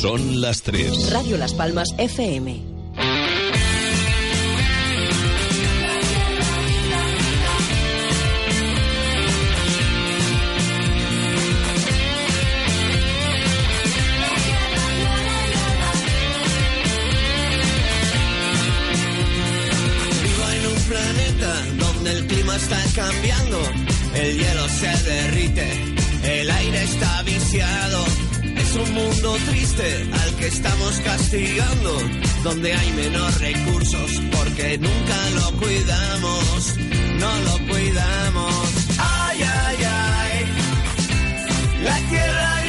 Son las 3. Radio Las Palmas FM. Vivo en un planeta donde el clima está cambiando, el hielo se derrite, el aire está viciado. Es un mundo triste al que estamos castigando, donde hay menos recursos porque nunca lo cuidamos, no lo cuidamos. Ay, ay, ay, la tierra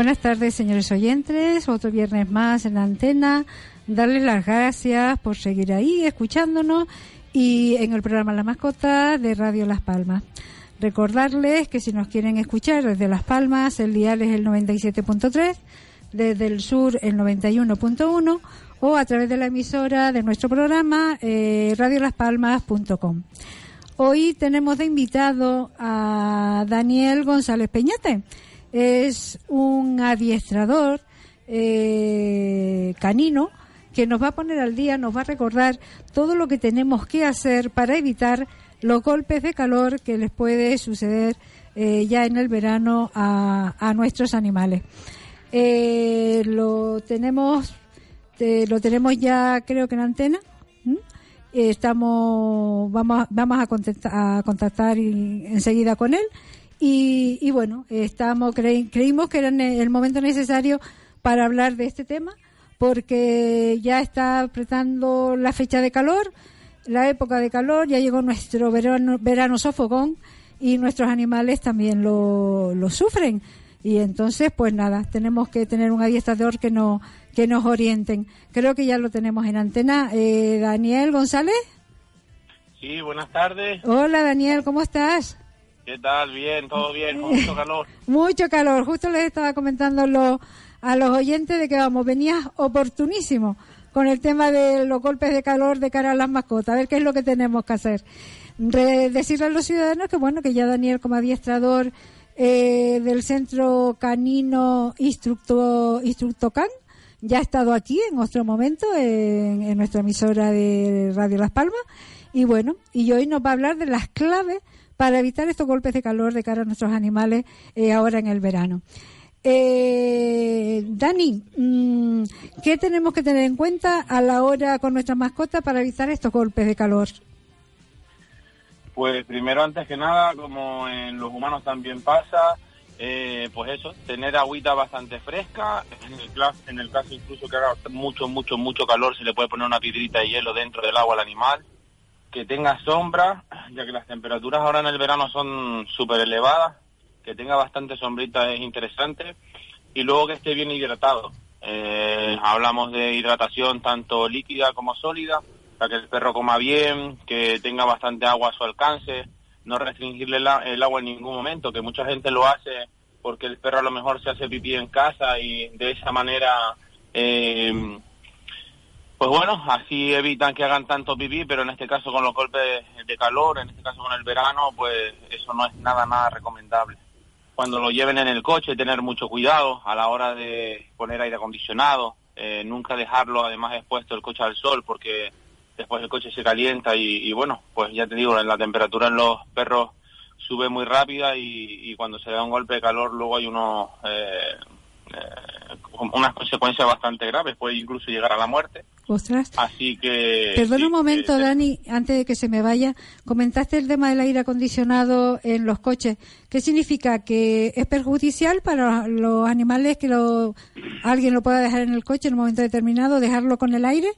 Buenas tardes, señores oyentes. Otro viernes más en la antena. Darles las gracias por seguir ahí escuchándonos y en el programa La Mascota de Radio Las Palmas. Recordarles que si nos quieren escuchar desde Las Palmas, el dial es el 97.3, desde el sur el 91.1 o a través de la emisora de nuestro programa eh, radiolaspalmas.com. Hoy tenemos de invitado a Daniel González Peñate. Es un adiestrador eh, canino que nos va a poner al día, nos va a recordar todo lo que tenemos que hacer para evitar los golpes de calor que les puede suceder eh, ya en el verano a, a nuestros animales. Eh, lo tenemos, te- lo tenemos ya creo que en antena. estamos vamos vamos a contactar, a contactar enseguida con él y, y bueno estamos creí- creímos que era el momento necesario para hablar de este tema porque ya está apretando la fecha de calor la época de calor ya llegó nuestro verano, verano sofocón y nuestros animales también lo, lo sufren. Y entonces pues nada tenemos que tener un adiestrador que no que nos orienten. Creo que ya lo tenemos en antena. Eh, Daniel González. Sí, buenas tardes. hola Daniel cómo estás ¿Qué tal? Bien, todo bien, con mucho calor. mucho calor justo les estaba comentando lo- a los oyentes de que vamos venías oportunísimo con el tema de los golpes de calor de cara a las mascotas a ver qué es lo que tenemos que hacer Re- decirle a los ciudadanos que bueno que ya Daniel como adiestrador eh, del centro canino instructo instructocan ya ha estado aquí en otro momento en, en nuestra emisora de Radio Las Palmas y bueno y hoy nos va a hablar de las claves para evitar estos golpes de calor de cara a nuestros animales eh, ahora en el verano. Eh, Dani, mm, ¿qué tenemos que tener en cuenta a la hora con nuestra mascota para evitar estos golpes de calor? Pues primero, antes que nada, como en los humanos también pasa, eh, pues eso, tener agüita bastante fresca. En el, cla- en el caso incluso que haga mucho, mucho, mucho calor, se le puede poner una piedrita de hielo dentro del agua al animal. Que tenga sombra, ya que las temperaturas ahora en el verano son súper elevadas. Que tenga bastante sombrita es interesante. Y luego que esté bien hidratado. Eh, hablamos de hidratación tanto líquida como sólida, para que el perro coma bien, que tenga bastante agua a su alcance, no restringirle el agua en ningún momento, que mucha gente lo hace porque el perro a lo mejor se hace pipí en casa y de esa manera, eh, pues bueno, así evitan que hagan tanto pipí, pero en este caso con los golpes de calor, en este caso con el verano, pues eso no es nada, nada recomendable cuando lo lleven en el coche, tener mucho cuidado a la hora de poner aire acondicionado, eh, nunca dejarlo además expuesto el coche al sol porque después el coche se calienta y, bueno, pues ya te digo, la temperatura en los perros sube muy rápida y, y cuando se da un golpe de calor luego hay unos, eh, eh, unas consecuencias bastante graves, puede incluso llegar a la muerte. Ostras. Así que... Perdona sí, un momento, eh, Dani, antes de que se me vaya. Comentaste el tema del aire acondicionado en los coches. ¿Qué significa? ¿Que es perjudicial para los animales que lo, alguien lo pueda dejar en el coche en un momento determinado, dejarlo con el aire?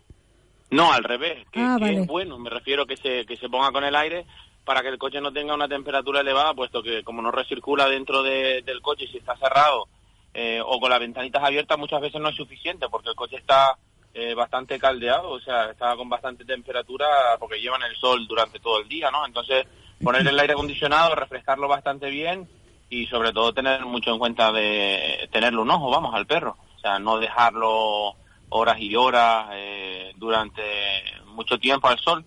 No, al revés, que, Ah, que vale. es bueno, me refiero que se, que se ponga con el aire para que el coche no tenga una temperatura elevada, puesto que como no recircula dentro de- del coche si está cerrado eh, o con las ventanitas abiertas muchas veces no es suficiente porque el coche está eh, bastante caldeado, o sea, está con bastante temperatura porque llevan el sol durante todo el día, ¿no? Entonces poner el aire acondicionado, refrescarlo bastante bien y sobre todo tener mucho en cuenta de tenerle un ojo, vamos, al perro, o sea, no dejarlo horas y horas eh, durante mucho tiempo al sol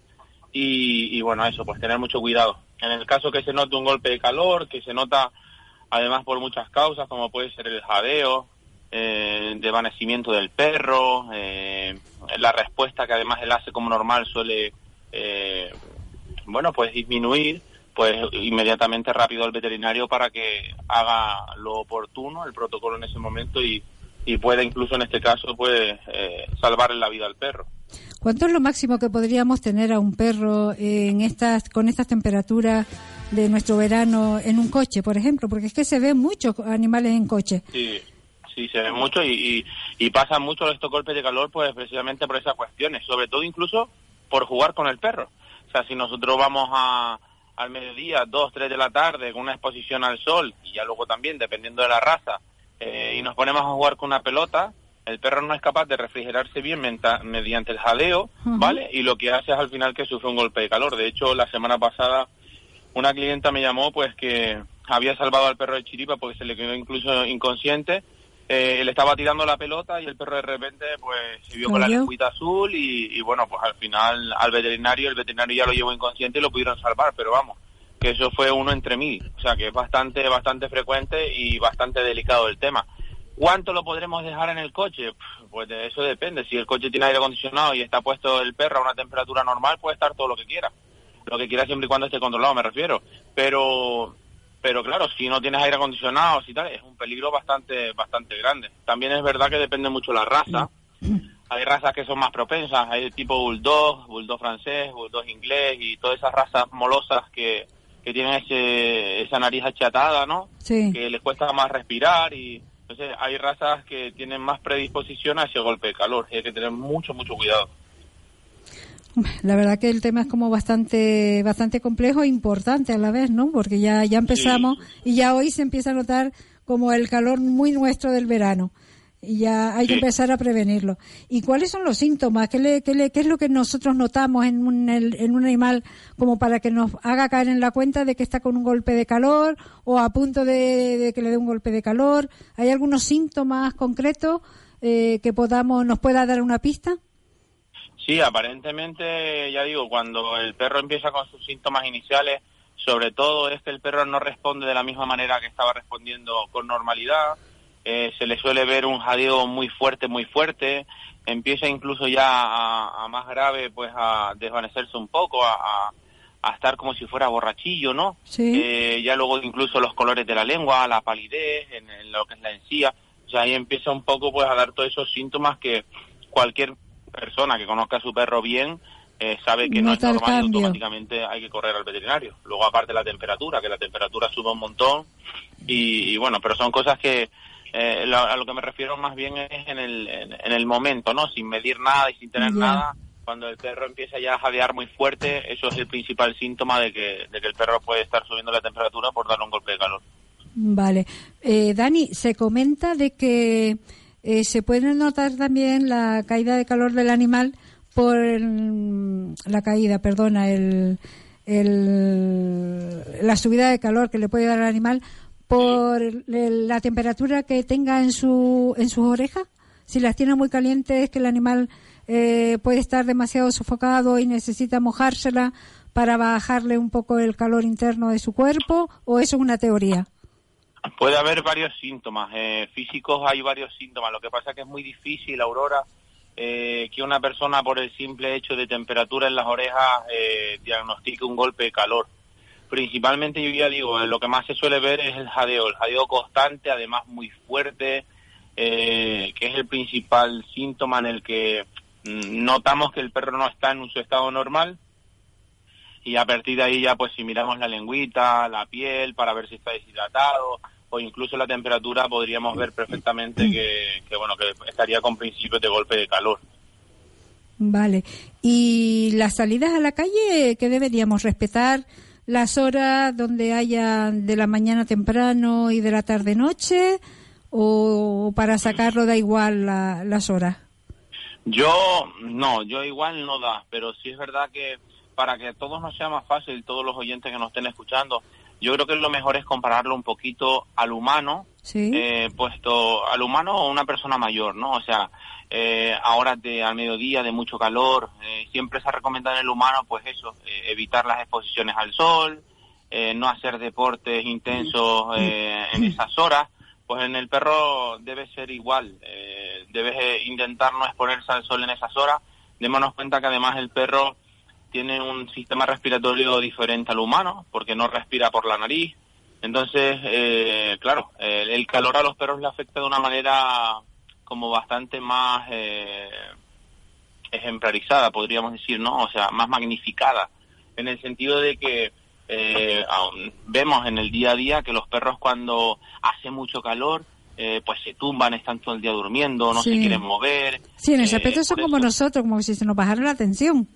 y bueno, eso, pues tener mucho cuidado. En el caso que se note un golpe de calor, que se nota además por muchas causas, como puede ser el jadeo, eh, desvanecimiento del perro, eh, la respuesta que además él hace como normal suele, eh, bueno, pues disminuir, pues inmediatamente rápido al veterinario para que haga lo oportuno, el protocolo en ese momento y, y pueda incluso en este caso pues eh, salvarle la vida al perro. ¿Cuánto es lo máximo que podríamos tener a un perro en estas, con estas temperaturas de nuestro verano en un coche, por ejemplo? Porque es que se ven muchos animales en coche. Sí, sí, se ve mucho y, y, y pasan mucho estos golpes de calor pues precisamente por esas cuestiones, sobre todo incluso por jugar con el perro. O sea, si nosotros vamos a, al mediodía, dos, tres de la tarde, con una exposición al sol, y ya luego también, dependiendo de la raza, eh, y nos ponemos a jugar con una pelota, el perro no es capaz de refrigerarse bien mediante el jadeo, Ujú. ¿vale? Y lo que hace es al final que sufre un golpe de calor. De hecho, la semana pasada una clienta me llamó pues que había salvado al perro de Chiripa porque se le quedó incluso inconsciente. Eh, le estaba tirando la pelota y el perro de repente pues se vio con la lengüita azul y, y, bueno pues al final al veterinario, el veterinario ya lo llevó inconsciente y lo pudieron salvar, pero vamos, que eso fue uno entre mil, o sea que es bastante, bastante frecuente y bastante delicado el tema. ¿Cuánto lo podremos dejar en el coche? Pues de eso depende. Si el coche tiene aire acondicionado y está puesto el perro a una temperatura normal, puede estar todo lo que quiera. Lo que quiera siempre y cuando esté controlado, me refiero. Pero, pero claro, si no tienes aire acondicionado y tal, es un peligro bastante, bastante grande. También es verdad que depende mucho la raza. Hay razas que son más propensas, hay tipo bulldog, bulldog francés, bulldog inglés y todas esas razas molosas que, que tienen ese, esa nariz achatada, ¿no? Sí. que les cuesta más respirar y entonces hay razas que tienen más predisposición a ese golpe de calor y hay que tener mucho mucho cuidado La verdad que el tema es como bastante bastante complejo e importante a la vez, ¿no? Porque ya ya empezamos y ya hoy se empieza a notar como el calor muy nuestro del verano. Y ya hay que empezar a prevenirlo. ¿Y cuáles son los síntomas? ¿Qué, le, qué, le- qué es lo que nosotros notamos en un, en un animal como para que nos haga caer en la cuenta de que está con un golpe de calor o a punto de, de que le dé un golpe de calor? ¿Hay algunos síntomas concretos eh, que podamos nos pueda dar una pista? Sí aparentemente ya digo cuando el perro empieza con sus síntomas iniciales sobre todo es que el perro no responde de la misma manera que estaba respondiendo con normalidad. Eh, se le suele ver un jadeo muy fuerte muy fuerte. Empieza incluso ya a, a más grave pues a desvanecerse un poco a, a- a estar como si fuera borrachillo no Sí. Eh, ya luego incluso los colores de la lengua, la palidez, en, en lo que es la encía, o sea, ahí empieza un poco pues a dar todos esos síntomas que cualquier persona que conozca a su perro bien eh, sabe que no es normal y automáticamente hay que correr al veterinario. Luego aparte la temperatura, que la temperatura sube un montón y, y bueno, pero son cosas que eh, lo- a lo que me refiero más bien es en el, en, en el momento, ¿no? Sin medir nada y sin tener nada. Cuando el perro empieza ya a jadear muy fuerte, eso es el principal síntoma de que, de que el perro puede estar subiendo la temperatura por darle un golpe de calor. Vale. Eh, Dani, se comenta de que eh, se puede notar también la caída de calor del animal por el- la caída, perdona, el, el- la subida de calor que le puede dar al animal por la temperatura que tenga en su en sus orejas. Si las tiene muy calientes, que el animal eh, puede estar demasiado sofocado y necesita mojársela para bajarle un poco el calor interno de su cuerpo, o eso es una teoría. Puede haber varios síntomas. eh, físicos hay varios síntomas. Lo que pasa es que es muy difícil, Aurora, eh, que una persona por el simple hecho de temperatura en las orejas eh, diagnostique un golpe de calor. Principalmente, yo ya digo, lo que más se suele ver es el jadeo, el jadeo constante, además muy fuerte, que es el principal síntoma en el que mm, notamos que el perro no está en su estado normal y a partir de ahí ya pues si miramos la lengüita, la piel para ver si está deshidratado o incluso la temperatura podríamos ver perfectamente que, que bueno que estaría con principios de golpe de calor. Vale. ¿Y las salidas a la calle qué deberíamos respetar? ¿Las horas donde haya de la mañana temprano y de la tarde noche? ¿O para sacarlo da igual la- las horas? Yo, no, yo igual no da, pero sí es verdad que para que a todos nos sea más fácil, todos los oyentes que nos estén escuchando, yo creo que lo mejor es compararlo un poquito al humano, Sí. eh, puesto al humano o una persona mayor, ¿no? O sea, eh, ahora de, al mediodía de mucho calor, eh, siempre se recomienda en el humano, pues eso, eh, evitar las exposiciones al sol, no hacer deportes intensos eh, en esas horas, pues en el perro debe ser igual, debes intentar no exponerse al sol en esas horas, démonos cuenta que además el perro tiene un sistema respiratorio diferente al humano, porque no respira por la nariz, entonces, eh, claro, el calor a los perros le afecta de una manera como bastante más eh, ejemplarizada, podríamos decir, ¿no? O sea, más magnificada, en el sentido de que eh, aún vemos en el día a día que los perros cuando hace mucho calor, eh, pues se tumban, están todo el día durmiendo, no Sí. se quieren mover. Sí, en ese eh, aspecto son como eso- nosotros, como si se nos bajara la tensión.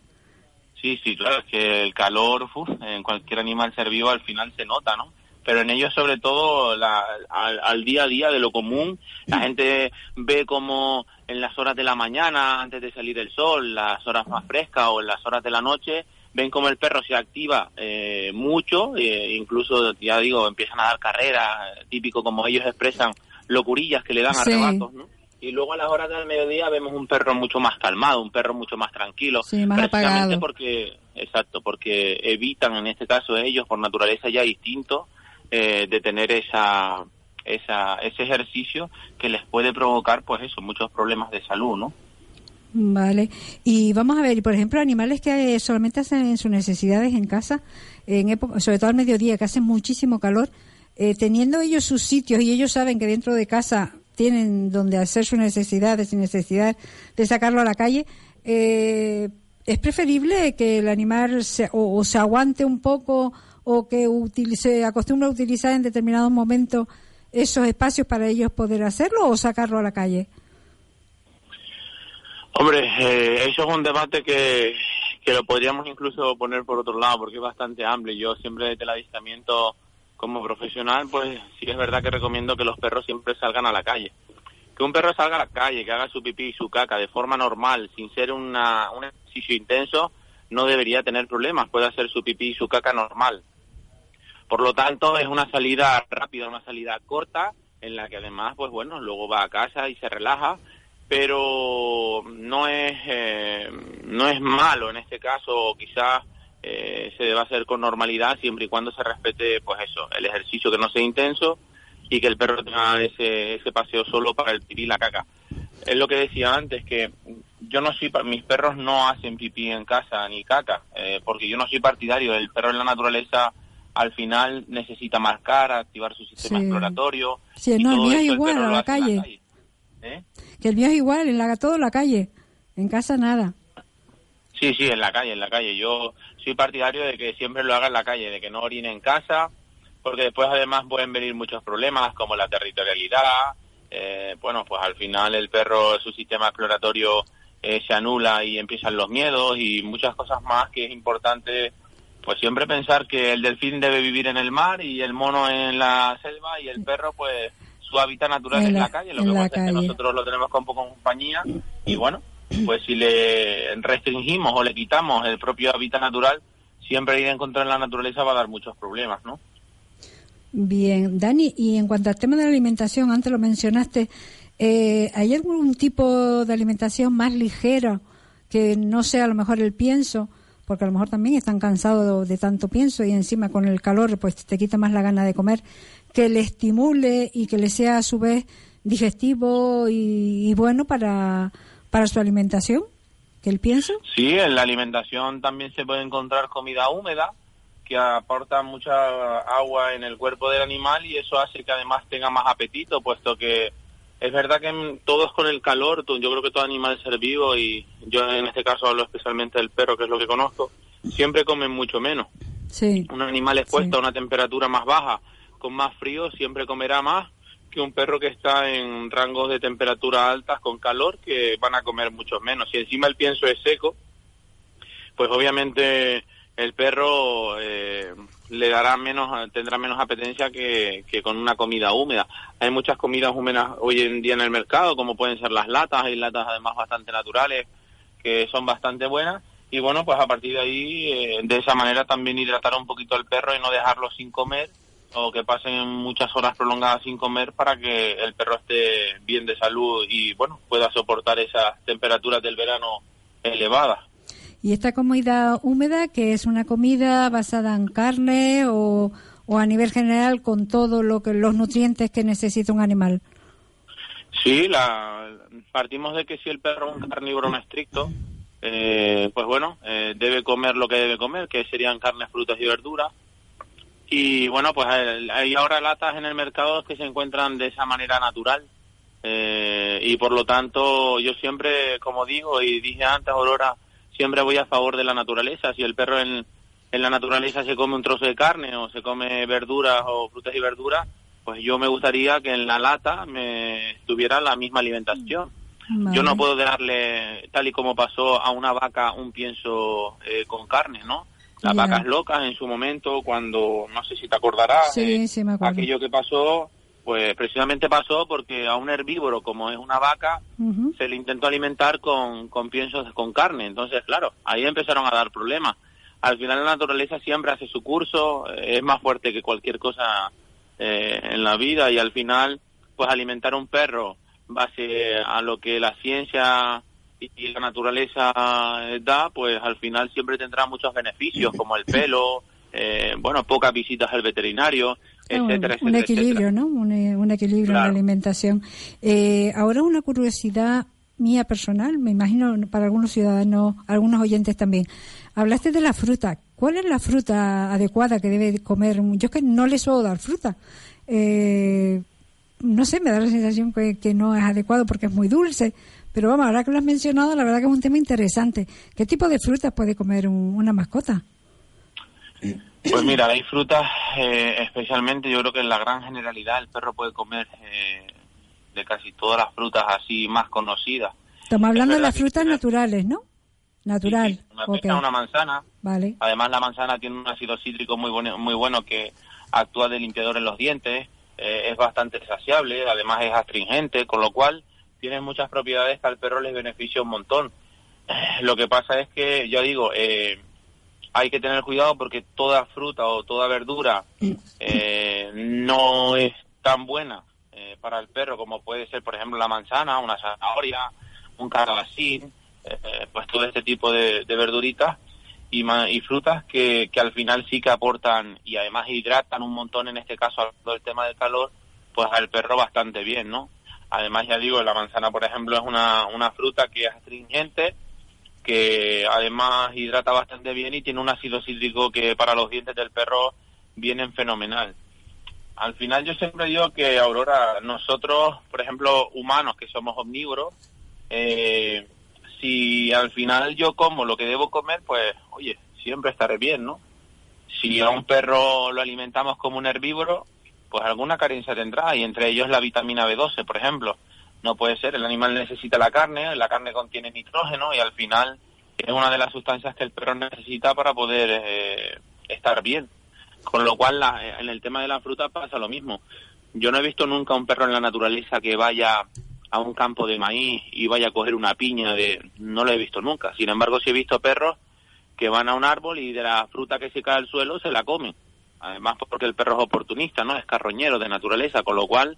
Sí, sí, claro, es que el calor uf, en cualquier animal ser vivo al final se nota, ¿no? Pero en ellos sobre todo la- al, al día a día de lo común, la gente ve como en las horas de la mañana, antes de salir el sol, las horas más frescas o en las horas de la noche, ven como el perro se activa eh, mucho, eh, incluso, ya digo, empiezan a dar carreras, eh, típico como ellos expresan, locurillas que le dan Sí. arrebatos, ¿no? Y luego a las horas del mediodía vemos un perro mucho más calmado, un perro mucho más tranquilo. Sí, más precisamente apagado. porque, exacto, porque evitan en este caso ellos por naturaleza ya distinto eh, de tener esa, esa, ese ejercicio que les puede provocar, pues eso, muchos problemas de salud, ¿no? Vale. Y vamos a ver, y por ejemplo, animales que eh, solamente hacen sus necesidades en casa, en época, sobre todo al mediodía, que hace muchísimo calor, eh, teniendo ellos sus sitios y ellos saben que dentro de casa tienen donde hacer sus necesidades sin necesidad de sacarlo a la calle, eh, es preferible que el animal se, o, se aguante un poco o que utilice, acostumbre a utilizar en determinados momentos esos espacios para ellos poder hacerlo o sacarlo a la calle. Hombre, eh, eso es un debate que, que lo podríamos incluso poner por otro lado, porque es bastante amplio. Yo siempre desde el avistamiento como profesional, pues sí es verdad que recomiendo que los perros siempre salgan a la calle. Que un perro salga a la calle, que haga su pipí y su caca de forma normal, sin ser una, un ejercicio intenso, no debería tener problemas, puede hacer su pipí y su caca normal. Por lo tanto, es una salida rápida, una salida corta, en la que además, pues bueno, luego va a casa y se relaja, pero no es eh, no es malo en este caso, quizás eh, se debe hacer con normalidad siempre y cuando se respete, pues eso, el ejercicio que no sea intenso y que el perro tenga ese, ese paseo solo para el pipí y la caca. Es lo que decía antes, que yo no soy, mis perros no hacen pipí en casa ni caca, eh, porque yo no soy partidario, el perro en la naturaleza al final necesita marcar, activar su sistema Sí. exploratorio. Sí, y no, el mío es igual, a la calle. ¿Eh? Que el mío es igual, en la, todo en la calle. En casa nada. Sí, sí, en la calle, en la calle. Yo soy partidario de que siempre lo haga en la calle, de que no orine en casa, porque después además pueden venir muchos problemas como la territorialidad. eh, bueno, pues al final el perro, su sistema exploratorio eh, se anula y empiezan los miedos y muchas cosas más que es importante, pues siempre pensar que el delfín debe vivir en el mar y el mono en la selva y el perro, pues su hábitat natural En es la- calle. Lo que pasa es que nosotros lo tenemos con poco compañía y bueno, pues si le restringimos o le quitamos el propio hábitat natural, siempre ir a encontrar en la naturaleza va a dar muchos problemas, ¿no? Bien, Dani, y en cuanto al tema de la alimentación, antes lo mencionaste, eh, ¿hay algún tipo de alimentación más ligera que no sea a lo mejor el pienso? Porque a lo mejor también están cansados de tanto pienso y encima con el calor pues te quita más la gana de comer, que le estimule y que le sea a su vez digestivo y bueno para, para su alimentación, que el pienso. Sí, en la alimentación también se puede encontrar comida húmeda que aporta mucha agua en el cuerpo del animal y eso hace que además tenga más apetito, puesto que es verdad que todos con el calor, yo creo que todo animal ser vivo y yo en este caso hablo especialmente del perro, que es lo que conozco, siempre comen mucho menos. Sí. Un animal expuesto Sí. a una temperatura más baja, con más frío, siempre comerá más que un perro que está en rangos de temperatura altas con calor, que van a comer mucho menos. Si encima el pienso es seco, pues obviamente el perro eh, le dará menos, tendrá menos apetencia que, que con una comida húmeda. Hay muchas comidas húmedas hoy en día en el mercado, como pueden ser las latas, hay latas además bastante naturales que son bastante buenas. Y bueno, pues a partir de ahí, eh, de esa manera también hidratar un poquito al perro y no dejarlo sin comer o que pasen muchas horas prolongadas sin comer para que el perro esté bien de salud y bueno, pueda soportar esas temperaturas del verano elevadas. ¿Y esta comida húmeda, que es una comida basada en carne o, o a nivel general con todo lo que los nutrientes que necesita un animal? Sí, la, partimos de que si el perro es un carnívoro no estricto, eh, pues bueno, eh, debe comer lo que debe comer, que serían carnes, frutas y verduras. Y bueno, pues hay ahora latas en el mercado que se encuentran de esa manera natural. Eh, y por lo tanto, yo siempre, como digo y dije antes, Aurora, siempre voy a favor de la naturaleza. Si el perro en, en la naturaleza se come un trozo de carne o se come verduras o frutas y verduras, pues yo me gustaría que en la lata me tuviera la misma alimentación. Yo no puedo darle, tal y como pasó a una vaca, un pienso eh, con carne, ¿no? Las vacas locas en su momento, cuando, no sé si te acordarás, Sí, eh, sí, me acuerdo. aquello que pasó, pues precisamente pasó porque a un herbívoro como es una vaca, se le intentó alimentar con, con piensos con carne. Entonces, claro, ahí empezaron a dar problemas. Al final la naturaleza siempre hace su curso, eh, es más fuerte que cualquier cosa eh, en la vida y al final, pues alimentar a un perro base a lo que la ciencia y, la naturaleza da, pues al final siempre tendrá muchos beneficios como el pelo, eh, bueno, pocas visitas al veterinario, Ah, un- etcétera, un, etcétera, equilibrio, etcétera. ¿no? Un, eh, un equilibrio en la alimentación. Eh, ahora una curiosidad mía personal, me imagino para algunos ciudadanos, algunos oyentes también. Hablaste de la fruta. ¿Cuál es la fruta adecuada que debe comer? Yo es que no le suelo dar fruta. Eh, no sé, me da la sensación que, que no es adecuado porque es muy dulce. Pero vamos, ahora que lo has mencionado, la verdad que es un tema interesante. ¿Qué tipo de frutas puede comer un- una mascota? Pues mira, hay frutas, eh, especialmente yo creo que en la gran generalidad el perro puede comer eh, de casi todas las frutas así más conocidas. Estamos hablando de las frutas naturales, ¿no? Natural. Sí, sí, una manzana. Vale. Además la manzana tiene un ácido cítrico muy bueno, muy bueno que actúa de limpiador en los dientes, eh, es bastante saciable, además es astringente, con lo cual tiene muchas propiedades que al perro les beneficia un montón. Lo que pasa es que, yo digo, eh, hay que tener cuidado porque toda fruta o toda verdura eh, no es tan buena eh, para el perro como puede ser, por ejemplo, la manzana, una zanahoria, un calabacín, pues todo este tipo de, verduritas y, frutas que, al final sí que aportan y además hidratan un montón, en este caso, hablando del tema del calor, pues al perro bastante bien, ¿no? Además, ya digo, la manzana, por ejemplo, es una, una fruta que es astringente, que además hidrata bastante bien y tiene un ácido cítrico que para los dientes del perro vienen fenomenal. Al final yo siempre digo que, Aurora, nosotros, por ejemplo, humanos que somos omnívoros, eh, si al final yo como lo que debo comer, pues, oye, siempre estaré bien, ¿no? Si a un perro lo alimentamos como un herbívoro, pues alguna carencia tendrá, y entre ellos la vitamina B12, por ejemplo. No puede ser, el animal necesita la carne, la carne contiene nitrógeno y al final es una de las sustancias que el perro necesita para poder eh, estar bien. Con lo cual, en el tema de la fruta pasa lo mismo. Yo no he visto nunca un perro en la naturaleza que vaya a un campo de maíz y vaya a coger una piña de... No lo he visto nunca. Sin embargo, sí he visto perros que van a un árbol y de la fruta que se cae al suelo se la comen. Además, porque el perro es oportunista, ¿no? Es carroñero de naturaleza, con lo cual,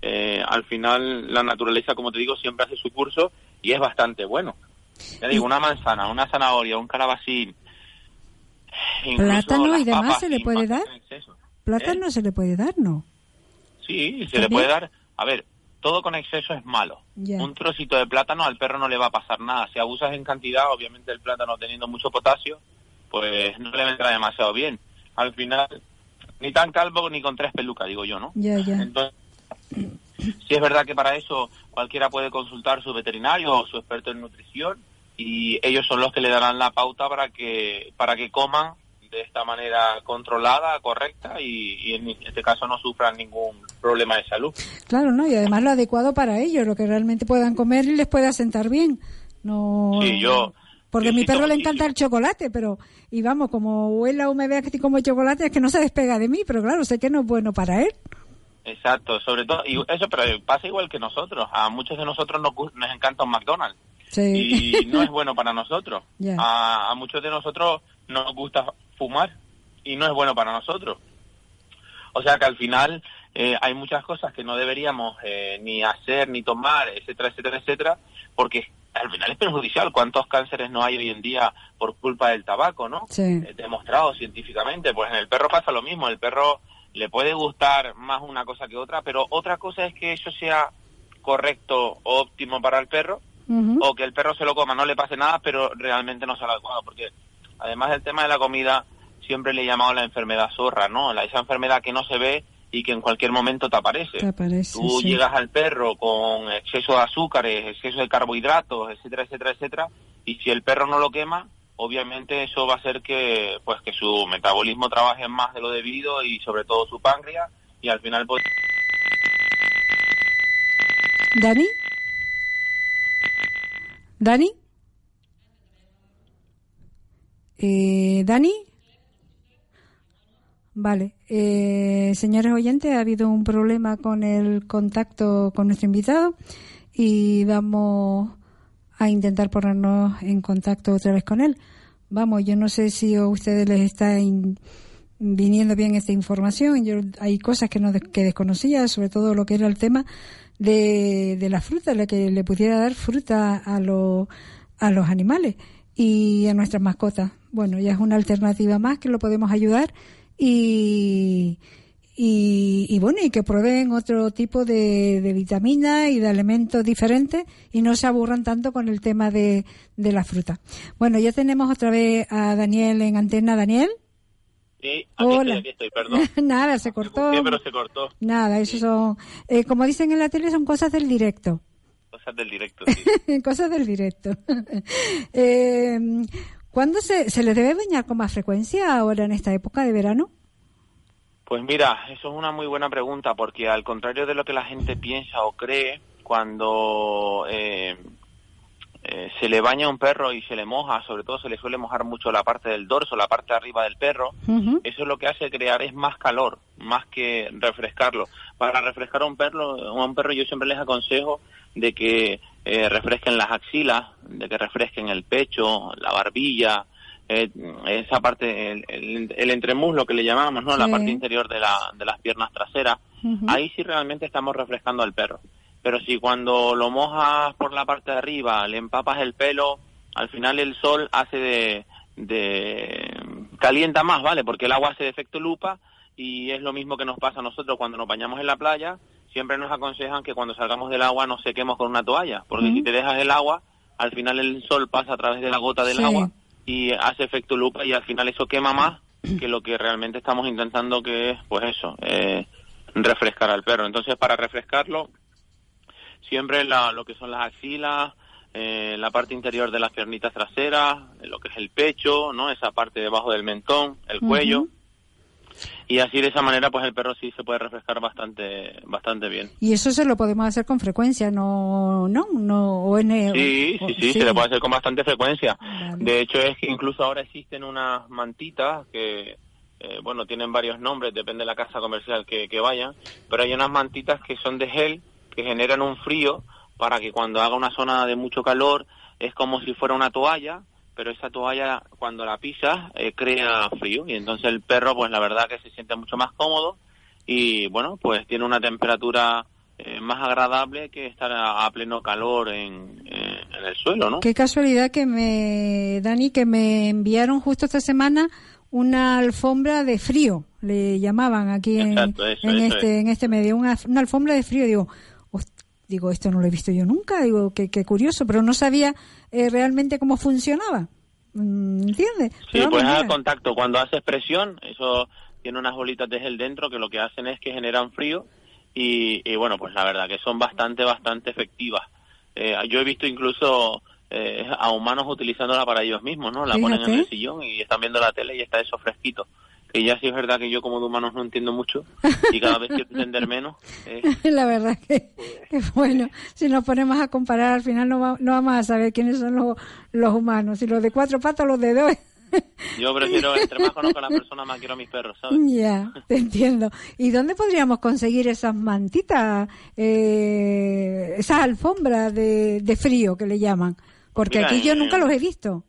eh, al final, la naturaleza, como te digo, siempre hace su curso y es bastante bueno. Ya digo, una manzana, una zanahoria, un calabacín. Plátano y demás se le puede dar. exceso. Plátano se le puede dar, ¿no? Sí, se ¿También? le puede dar. A ver, todo con exceso es malo. Un trocito de plátano al perro no le va a pasar nada. Si abusas en cantidad, obviamente el plátano teniendo mucho potasio, pues no le vendrá demasiado bien. Al final, ni tan calvo ni con tres pelucas, digo yo, ¿no? Ya, ya. Entonces, Sí es verdad que para eso cualquiera puede consultar su veterinario o su experto en nutrición y ellos son los que le darán la pauta para que para que coman de esta manera controlada, correcta y, y en este caso no sufran ningún problema de salud. Claro, ¿no? Y además lo adecuado para ellos, lo que realmente puedan comer y les pueda sentar bien. No, Sí, yo- Porque a mi perro le encanta el chocolate, pero, y vamos, como huela o me vea que estoy como chocolate, es que no se despega de mí, pero claro, sé que no es bueno para él. Exacto, sobre todo, y eso pero pasa igual que nosotros, a muchos de nosotros nos, nos encanta un McDonald's Sí. y no es bueno para nosotros. A, a muchos de nosotros nos gusta fumar y no es bueno para nosotros. O sea que al final eh, hay muchas cosas que no deberíamos eh, ni hacer, ni tomar, etcétera, etcétera, etcétera, porque al final es perjudicial. ¿Cuántos cánceres no hay hoy en día por culpa del tabaco, no? Sí. Eh, demostrado científicamente. Pues en el perro pasa lo mismo. El perro le puede gustar más una cosa que otra, pero otra cosa es que eso sea correcto o óptimo para el perro o que el perro se lo coma, no le pase nada, pero realmente no sea lo adecuado, porque además del tema de la comida, siempre le he llamado la enfermedad zorra, ¿no? La, esa enfermedad que no se ve y que en cualquier momento te aparece. Te aparece, Tú sí. llegas al perro con exceso de azúcares, exceso de carbohidratos, etcétera, etcétera, etcétera, y si el perro no lo quema, obviamente eso va a hacer que, pues, que su metabolismo trabaje más de lo debido y sobre todo su páncreas, y al final pues ¿Dani? ¿Dani? Eh, ¿Dani? Vale. Eh, señores oyentes, ha habido un problema con el contacto con nuestro invitado y vamos a intentar ponernos en contacto otra vez con él. Vamos, yo no sé si a ustedes les está in- viniendo bien esta información. Yo, hay cosas que, no, que desconocía, sobre todo lo que era el tema de, de la fruta, la que le pudiera dar fruta a los animales y a nuestras mascotas. Bueno, ya es una alternativa más que lo podemos ayudar y, y, y bueno, y que prueben otro tipo de, de vitaminas y de alimentos diferentes y no se aburran tanto con el tema de, de la fruta. Bueno, ya tenemos otra vez a Daniel en antena. Daniel. sí, aquí Hola. estoy, aquí estoy, perdón. Nada, se cortó. Busqué, pero se cortó. Nada, eso son, eh, como dicen en la tele, son cosas del directo. Cosas del directo, sí. cosas del directo. eh, ¿Cuándo se, se les debe bañar con más frecuencia ahora en esta época de verano? Pues mira, eso es una muy buena pregunta, porque al contrario de lo que la gente piensa o cree, cuando eh, eh, se le baña un perro y se le moja, sobre todo se le suele mojar mucho la parte del dorso, la parte de arriba del perro, eso lo que hace crear es más calor, más que refrescarlo. Para refrescar a un perro, a un perro yo siempre les aconsejo de que eh, refresquen las axilas, de que refresquen el pecho, la barbilla, eh, esa parte, el, el, el entremuslo que le llamamos, ¿no? La parte interior de, la, de las piernas traseras. Ahí sí realmente estamos refrescando al perro. Pero si cuando lo mojas por la parte de arriba, le empapas el pelo, al final el sol hace de, de calienta más, ¿vale? Porque el agua hace de efecto lupa y es lo mismo que nos pasa a nosotros cuando nos bañamos en la playa. Siempre nos aconsejan que cuando salgamos del agua nos sequemos con una toalla, porque si te dejas el agua, al final el sol pasa a través de la gota del Sí. agua y hace efecto lupa y al final eso quema más que lo que realmente estamos intentando que es, pues eso, eh, refrescar al perro. Entonces, para refrescarlo, siempre la- lo que son las axilas, eh, la parte interior de las piernitas traseras, lo que es el pecho, ¿no? Esa parte debajo del mentón, el cuello. Y así de esa manera, pues el perro sí se puede refrescar bastante, bastante bien. Y eso se lo podemos hacer con frecuencia, no, no, no, o en el- Sí, o- sí, sí, se le puede hacer con bastante frecuencia. Vale. De hecho, es que incluso ahora existen unas mantitas que, eh, bueno, tienen varios nombres, depende de la casa comercial que, que vayan, pero hay unas mantitas que son de gel, que generan un frío para que cuando haga una zona de mucho calor es como si fuera una toalla, pero esa toalla cuando la pisas eh, crea frío y entonces el perro, pues la verdad que se siente mucho más cómodo y bueno, pues tiene una temperatura eh, más agradable que estar a, a pleno calor en, eh, en el suelo, ¿no? Qué casualidad que me, Dani, que me enviaron justo esta semana una alfombra de frío, le llamaban aquí en, Exacto, eso, en eso este, es. en este medio, una, una alfombra de frío. Digo, "Host- digo, esto no lo he visto yo nunca, digo, qué, qué curioso, pero no sabía eh, realmente cómo funcionaba. Mm, ¿Entiendes? Sí, Pero pues al contacto. Cuando haces presión, eso tiene unas bolitas de gel dentro que lo que hacen es que generan frío y, y bueno, pues la verdad que son bastante, bastante efectivas. Eh, yo he visto incluso eh, a humanos utilizándola para ellos mismos, ¿no? La ponen en el sillón y están viendo la tele y está eso fresquito. Que ya sí es verdad que yo como de humanos no entiendo mucho y cada vez quiero entender menos. eh, La verdad que, que bueno, si nos ponemos a comparar al final no, va- no vamos a saber quiénes son los, los humanos, si los de cuatro patas o los de dos. yo prefiero, entre más conozco a la persona, más quiero a mis perros, ¿sabes? Ya, te entiendo. ¿Y dónde podríamos conseguir esas mantitas, eh, esas alfombras de, de frío que le llaman? Porque Mira, aquí yo eh, nunca los he visto.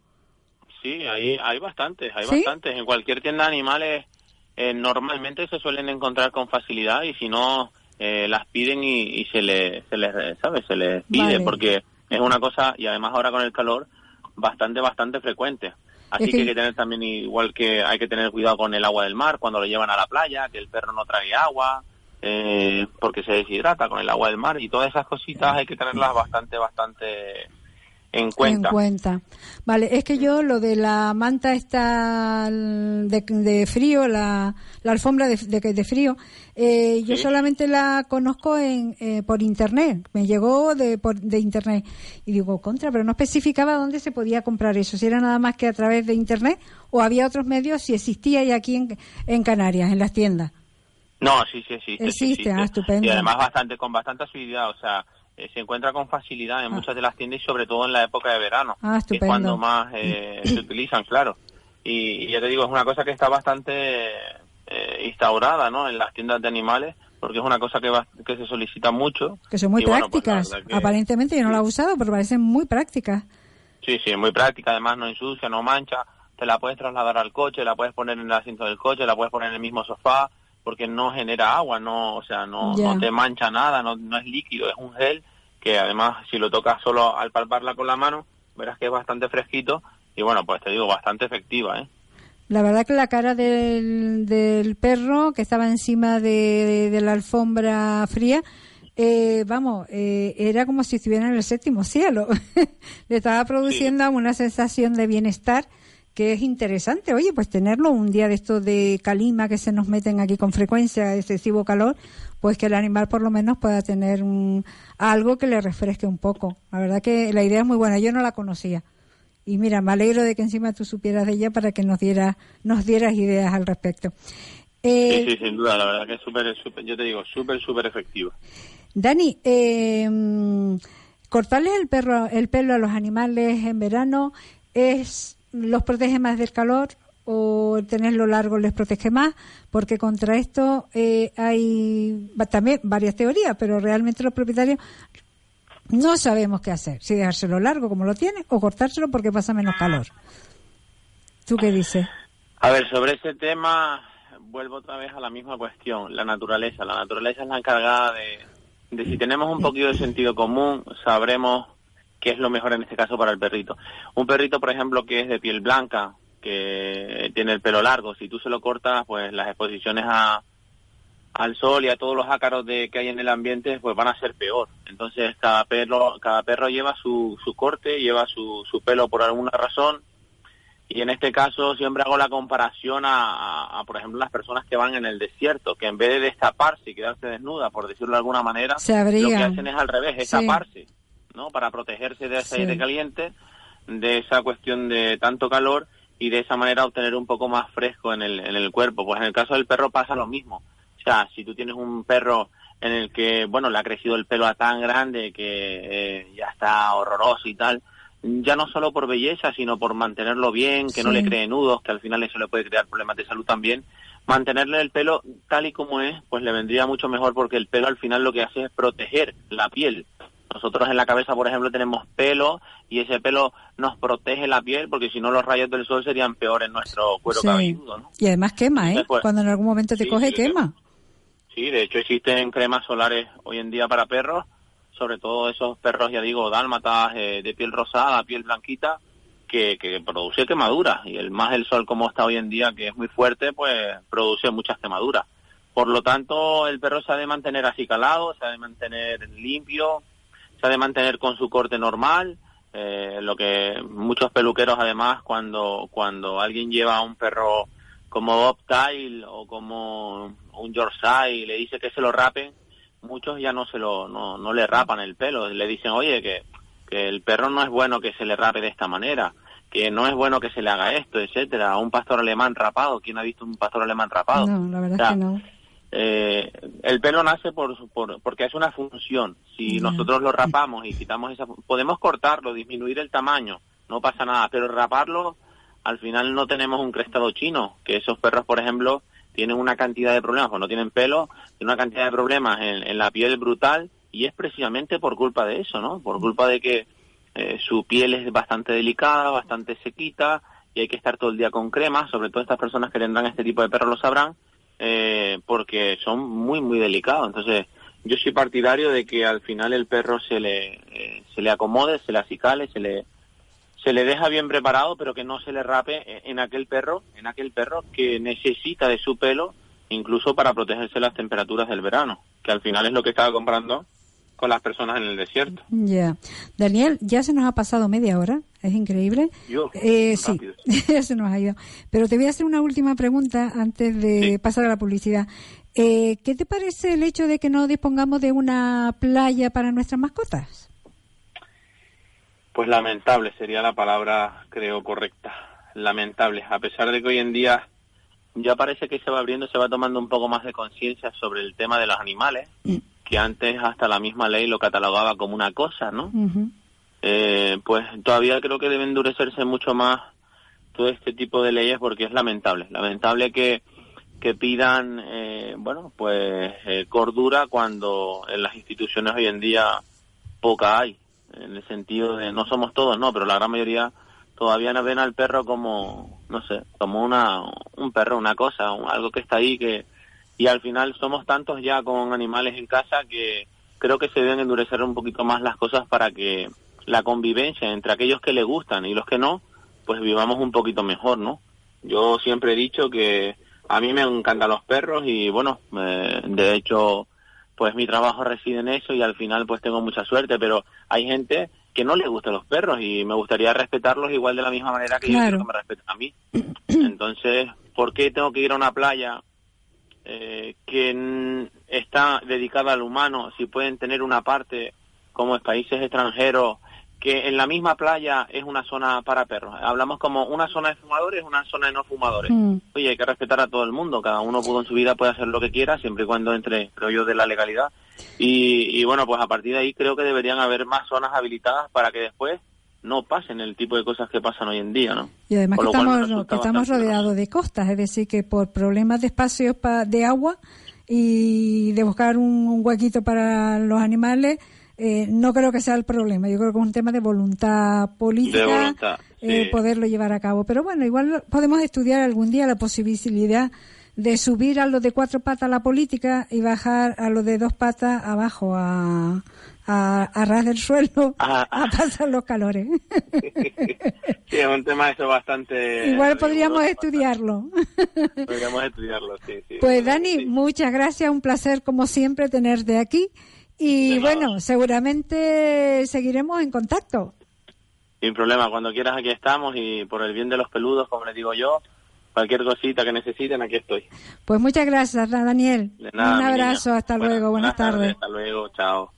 Sí, hay, hay bastantes, hay ¿Sí? bastantes. En cualquier tienda de animales eh, normalmente se suelen encontrar con facilidad y si no, eh, las piden y, y se les, se les, ¿sabes? Se les pide Vale. porque es una cosa, y además ahora con el calor, bastante, bastante frecuente. Así que... que- hay que tener también, igual que hay que tener cuidado con el agua del mar cuando lo llevan a la playa, que el perro no trague agua, eh, porque se deshidrata con el agua del mar y todas esas cositas hay que tenerlas bastante, bastante en cuenta. En cuenta. Vale, es que yo lo de la manta esta de, de frío, la, la alfombra de, de- de frío, eh, yo solamente la conozco en, eh, por internet. Me llegó de, por, de internet. Y digo, contra, pero no especificaba dónde se podía comprar eso. Si era nada más que a través de internet o había otros medios, si existía ya aquí en, en Canarias, en las tiendas. No, sí, sí, existe. sí Existe, ah, estupendo. Y además bastante con bastante facilidad, o sea, eh, se encuentra con facilidad en muchas de las tiendas y sobre todo en la época de verano, Ah, que es cuando más eh, se utilizan, claro. Y, y ya te digo, es una cosa que está bastante eh, instaurada, ¿no? En las tiendas de animales, porque es una cosa que, va- que se solicita mucho. Que son muy Y bueno, pues, prácticas. que- Aparentemente yo no la he usado, pero parecen muy prácticas. Sí, sí, muy práctica, además no ensucia, no mancha, te la puedes trasladar al coche, la puedes poner en el asiento del coche, la puedes poner en el mismo sofá, porque no genera agua, no, o sea, no, no te mancha nada, no, no es líquido, es un gel que además si lo tocas solo al palparla con la mano, verás que es bastante fresquito y bueno, pues te digo, bastante efectiva, ¿eh? La verdad que la cara del, del perro que estaba encima de, de- de la alfombra fría, eh, vamos, eh, era como si estuviera en el séptimo cielo. Le estaba produciendo una sensación de bienestar que es interesante. Oye, pues tenerlo un día de estos de calima que se nos meten aquí con frecuencia, excesivo calor, pues que el animal por lo menos pueda tener un, algo que le refresque un poco. La verdad que la idea es muy buena. Yo no la conocía. Y mira, me alegro de que encima tú supieras de ella para que nos dieras, nos dieras ideas al respecto. Eh, Sí, sí, sin duda, la verdad que es súper, súper, yo te digo, súper, súper efectiva. Dani, eh, cortarles el perro, el pelo a los animales en verano es los protege más del calor o tenerlo largo les protege más, porque contra esto eh, hay también varias teorías, pero realmente los propietarios no sabemos qué hacer, si dejárselo largo como lo tiene o cortárselo porque pasa menos calor. ¿Tú qué dices? A ver, sobre ese tema vuelvo otra vez a la misma cuestión, la naturaleza. La naturaleza es la encargada de, de si tenemos un poquito de sentido común, sabremos qué es lo mejor en este caso para el perrito. Un perrito, por ejemplo, que es de piel blanca, que tiene el pelo largo, si tú se lo cortas, pues las exposiciones a, al sol y a todos los ácaros de, que hay en el ambiente, pues van a ser peor. Entonces cada perro, cada perro lleva su, su corte, lleva su, su pelo por alguna razón y en este caso siempre hago la comparación a, a, a, por ejemplo, las personas que van en el desierto, que en vez de destaparse y quedarse desnuda, por decirlo de alguna manera, Se lo que hacen es al revés, es Sí. taparse, ¿no? Para protegerse de ese Sí. aire caliente, de esa cuestión de tanto calor y de esa manera obtener un poco más fresco en el, en el cuerpo. Pues en el caso del perro pasa lo mismo. O sea, si tú tienes un perro en el que, bueno, le ha crecido el pelo a tan grande que eh, ya está horroroso y tal, ya no solo por belleza, sino por mantenerlo bien, que no le cree nudos, que al final eso le puede crear problemas de salud también. Mantenerle el pelo tal y como es, pues le vendría mucho mejor porque el pelo al final lo que hace es proteger la piel. Nosotros en la cabeza, por ejemplo, tenemos pelo y ese pelo nos protege la piel porque si no los rayos del sol serían peor en nuestro cuero Sí. cabelludo, ¿no? Y además quema, ¿eh? Después- Cuando en algún momento te Sí, coge, sí, quema. Sí, de hecho existen cremas solares hoy en día para perros, sobre todo esos perros, ya digo, dálmatas, eh, de piel rosada, piel blanquita, que, que produce quemaduras. Y el más el sol como está hoy en día, que es muy fuerte, pues produce muchas quemaduras. Por lo tanto, el perro se ha de mantener acicalado, se ha de mantener limpio, se ha de mantener con su corte normal, eh, lo que muchos peluqueros además cuando cuando alguien lleva a un perro como bobtail o como un yorkshire y le dice que se lo rapen, muchos ya no se lo, no, no le rapan el pelo. Le dicen, oye, que, que el perro no es bueno que se le rape de esta manera, que no es bueno que se le haga esto, etcétera. Un pastor alemán rapado, ¿quién ha visto un pastor alemán rapado? No, la verdad O sea, es que no. Eh, el pelo nace por, por- porque es una función. Si nosotros lo rapamos y quitamos esa, podemos cortarlo, disminuir el tamaño, no pasa nada. Pero raparlo, al final no tenemos un crestado chino, que esos perros, por ejemplo, tienen una cantidad de problemas, cuando tienen pelo, tienen una cantidad de problemas en, en la piel brutal y es precisamente por culpa de eso, ¿no? Por culpa de que eh, su piel es bastante delicada, bastante sequita y hay que estar todo el día con crema, sobre todo estas personas que tendrán este tipo de perros lo sabrán, eh, porque son muy, muy delicados. Entonces, yo soy partidario de que al final el perro se le, eh, se le acomode, se le acicale, se le, se le deja bien preparado, pero que no se le rape en- aquel perro, en aquel perro que necesita de su pelo, incluso para protegerse las temperaturas del verano, que al final es lo que estaba comprando con las personas en el desierto. Ya. Daniel, ya se nos ha pasado media hora, es increíble. Yo, Eh, sí, se nos ha ido. Pero te voy a hacer una última pregunta antes de Sí. pasar a la publicidad. Eh, ¿Qué te parece el hecho de que no dispongamos de una playa para nuestras mascotas? Pues lamentable sería la palabra, creo, correcta. Lamentable. A pesar de que hoy en día ya parece que se va abriendo, se va tomando un poco más de conciencia sobre el tema de los animales, que antes hasta la misma ley lo catalogaba como una cosa, ¿no? Eh, pues todavía creo que debe endurecerse mucho más todo este tipo de leyes porque es lamentable. Lamentable que, que pidan, eh, bueno, pues eh, cordura cuando en las instituciones hoy en día poca hay. En el sentido de, no somos todos, no, pero la gran mayoría todavía no ven al perro como, no sé, como una, un perro, una cosa, un- algo que está ahí que, y al final somos tantos ya con animales en casa que creo que se deben endurecer un poquito más las cosas para que la convivencia entre aquellos que le gustan y los que no, pues vivamos un poquito mejor, ¿no? Yo siempre he dicho que a mí me encantan los perros y bueno, eh, de hecho, pues mi trabajo reside en eso y al final pues tengo mucha suerte, pero hay gente que no le gustan los perros y me gustaría respetarlos igual de la misma manera que yo quiero que me respeten a mí. Entonces, ¿por qué tengo que ir a una playa eh, que está dedicada al humano si pueden tener una parte como en países extranjeros que en la misma playa es una zona para perros. Hablamos como una zona de fumadores, una zona de no fumadores. Mm. Oye, hay que respetar a todo el mundo. Cada uno pudo en su vida puede hacer lo que quiera, siempre y cuando entre, creo yo, de la legalidad. Y, y bueno, pues a partir de ahí creo que deberían haber más zonas habilitadas para que después no pasen el tipo de cosas que pasan hoy en día, ¿no? Y además que estamos, que estamos rodeados de costas, es decir, que por problemas de espacios pa- de agua y de buscar un, un huequito para los animales, eh, no creo que sea el problema. Yo creo que es un tema de voluntad política De voluntad, eh, poderlo llevar a cabo. Pero bueno, igual podemos estudiar algún día la posibilidad de subir a los de cuatro patas a la política y bajar a los de dos patas abajo a, a, a ras del suelo Ah, a pasar los calores. sí, es un tema eso bastante... Igual podríamos estudiarlo. bastante- Podríamos estudiarlo, sí, sí. Pues Dani, Sí. muchas gracias, un placer como siempre tenerte aquí y bueno, seguramente seguiremos en contacto. Sin problema, cuando quieras aquí estamos y por el bien de los peludos, como les digo yo, cualquier cosita que necesiten, aquí estoy. Pues muchas gracias, Daniel. De nada, un abrazo, hasta Buenas- luego, buenas, tardes. Hasta luego, chao.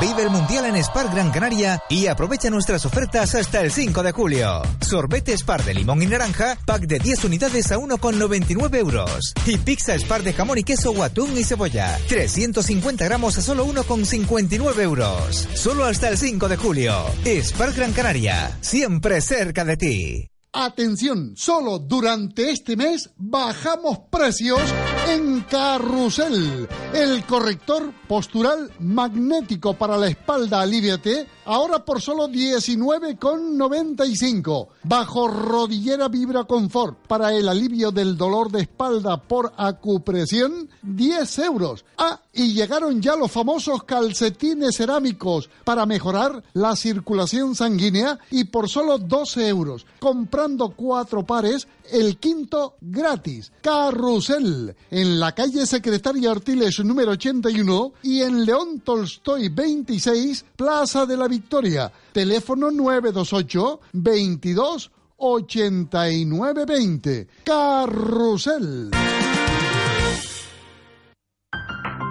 Vive el Mundial en Spar Gran Canaria y aprovecha nuestras ofertas hasta el 5 de julio. Sorbete Spar de limón y naranja, pack de 10 unidades a 1,99 euros. Y pizza Spar de jamón y queso o atún y cebolla, 350 gramos a solo 1,59 euros. Solo hasta el 5 de julio. Spar Gran Canaria, siempre cerca de ti. Atención, solo durante este mes bajamos precios en Carrusel. El corrector postural magnético para la espalda Aliviate, ahora por solo 19,95. Bajo rodillera Vibra Confort para el alivio del dolor de espalda por acupresión, 10 euros. Ah, y llegaron ya los famosos calcetines cerámicos para mejorar la circulación sanguínea y por solo 12 euros. Comprando cuatro pares, el quinto gratis. Carrusel, en la calle Secretaria Artiles número 81 y en León Tolstoy 26, Plaza de la Victoria. Teléfono 928 22 89 20. Carrusel.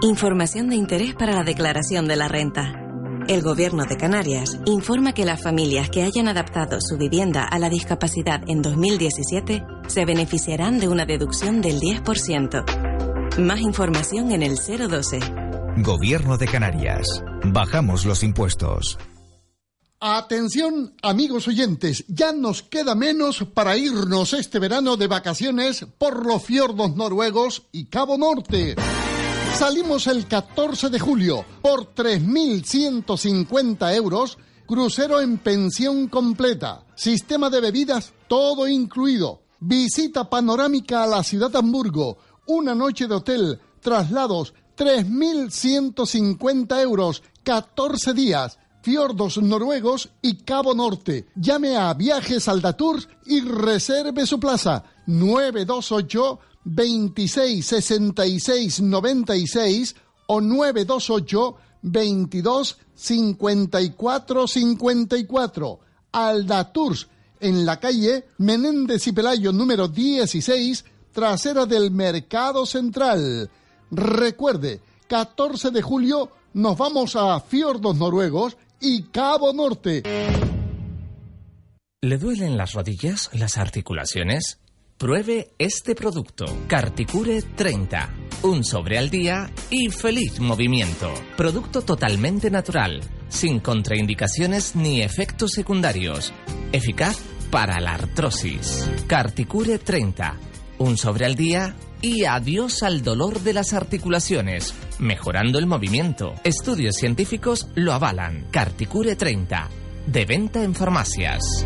Información de interés para la declaración de la renta. El Gobierno de Canarias informa que las familias que hayan adaptado su vivienda a la discapacidad en 2017 se beneficiarán de una deducción del 10%. Más información en el 012. Gobierno de Canarias. Bajamos los impuestos. Atención, amigos oyentes, ya nos queda menos para irnos este verano de vacaciones por los fiordos noruegos y Cabo Norte. Salimos el 14 de julio por 3.150 euros, crucero en pensión completa, sistema de bebidas todo incluido, visita panorámica a la ciudad de Hamburgo, una noche de hotel, traslados, 3.150 euros, 14 días, fiordos noruegos y Cabo Norte. Llame a Viajes Aldatours y reserve su plaza. 928 26 66 96 o 928 22 54 54. Aldatours en la calle Menéndez y Pelayo número 16, trasera del Mercado Central. Recuerde, 14 de julio nos vamos a Fiordos Noruegos y Cabo Norte. ¿Le duelen las rodillas, las articulaciones? Pruebe este producto, Carticure 30. Un sobre al día y feliz movimiento. Producto totalmente natural, sin contraindicaciones ni efectos secundarios. Eficaz para la artrosis. Carticure 30. Un sobre al día y adiós al dolor de las articulaciones, mejorando el movimiento. Estudios científicos lo avalan. Carticure 30. De venta en farmacias.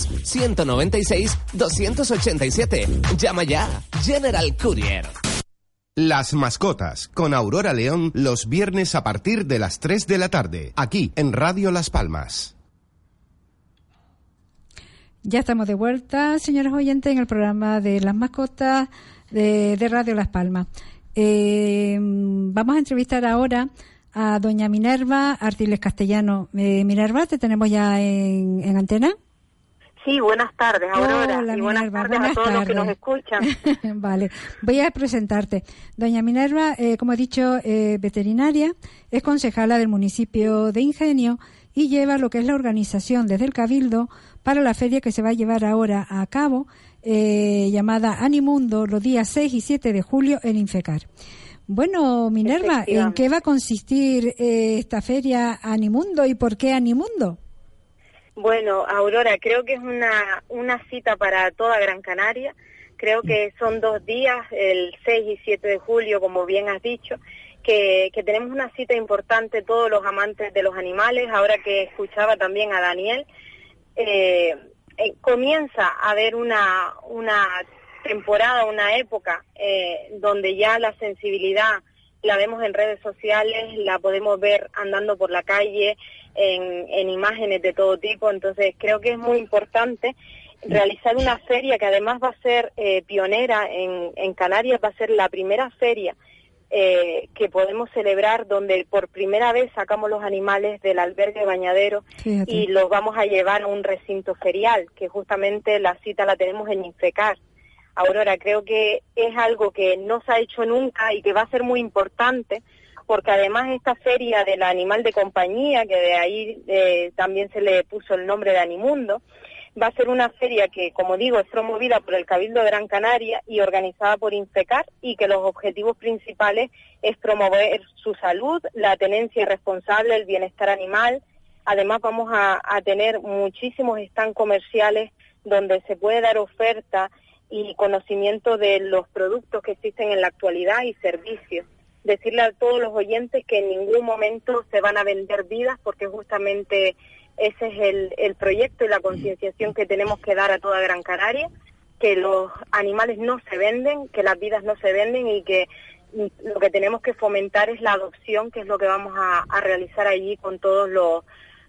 902-196-287. Llama ya. General Courier. Las mascotas con Aurora León los viernes a partir de las 3 de la tarde, aquí en Radio Las Palmas. Ya estamos de vuelta, señores oyentes, en el programa de las mascotas de, de Radio Las Palmas. Eh, vamos a entrevistar ahora a doña Minerva Artiles Castellano. Eh, Minerva, ¿te tenemos ya en, en antena? Sí, buenas tardes, Aurora. Hola, y buenas Minerva, tardes buenas a todos los que nos escuchan. vale, voy a presentarte. Doña Minerva, eh, como he dicho, eh, veterinaria, es concejala del municipio de Ingenio y lleva lo que es la organización desde el Cabildo para la feria que se va a llevar ahora a cabo, eh, llamada Animundo, los días 6 y 7 de julio en Infecar. Bueno, Minerva, ¿en qué va a consistir eh, esta feria Animundo y por qué Animundo? Bueno, Aurora, creo que es una, una cita para toda Gran Canaria. Creo que son dos días, el 6 y 7 de julio, como bien has dicho, que, que tenemos una cita importante todos los amantes de los animales. Ahora que escuchaba también a Daniel, eh, eh, comienza a haber una, una temporada, una época eh, donde ya la sensibilidad la vemos en redes sociales, la podemos ver andando por la calle, en, en imágenes de todo tipo. Entonces creo que es muy importante realizar una feria que además va a ser eh, pionera en, en Canarias, va a ser la primera feria eh, que podemos celebrar donde por primera vez sacamos los animales del albergue bañadero Fíjate. y los vamos a llevar a un recinto ferial, que justamente la cita la tenemos en Infecar. Aurora, creo que es algo que no se ha hecho nunca y que va a ser muy importante porque además esta feria del animal de compañía, que de ahí eh, también se le puso el nombre de Animundo, va a ser una feria que, como digo, es promovida por el Cabildo de Gran Canaria y organizada por Infecar y que los objetivos principales es promover su salud, la tenencia responsable, el bienestar animal. Además vamos a, a tener muchísimos stands comerciales donde se puede dar oferta y conocimiento de los productos que existen en la actualidad y servicios. Decirle a todos los oyentes que en ningún momento se van a vender vidas porque justamente ese es el, el proyecto y la concienciación que tenemos que dar a toda Gran Canaria, que los animales no se venden, que las vidas no se venden y que lo que tenemos que fomentar es la adopción, que es lo que vamos a, a realizar allí con todos los,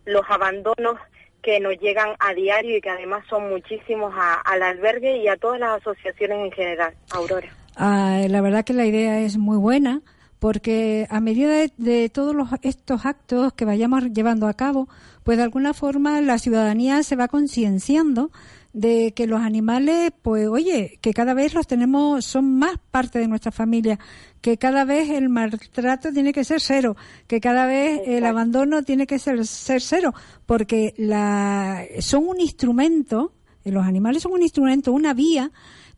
los abandonos que nos llegan a diario y que además son muchísimos al albergue y a todas las asociaciones en general. Aurora. Ah, la verdad que la idea es muy buena porque a medida de, de todos los, estos actos que vayamos llevando a cabo, pues de alguna forma la ciudadanía se va concienciando de que los animales, pues oye, que cada vez los tenemos, son más parte de nuestra familia, que cada vez el maltrato tiene que ser cero, que cada vez el abandono tiene que ser, ser cero, porque la, son un instrumento, los animales son un instrumento, una vía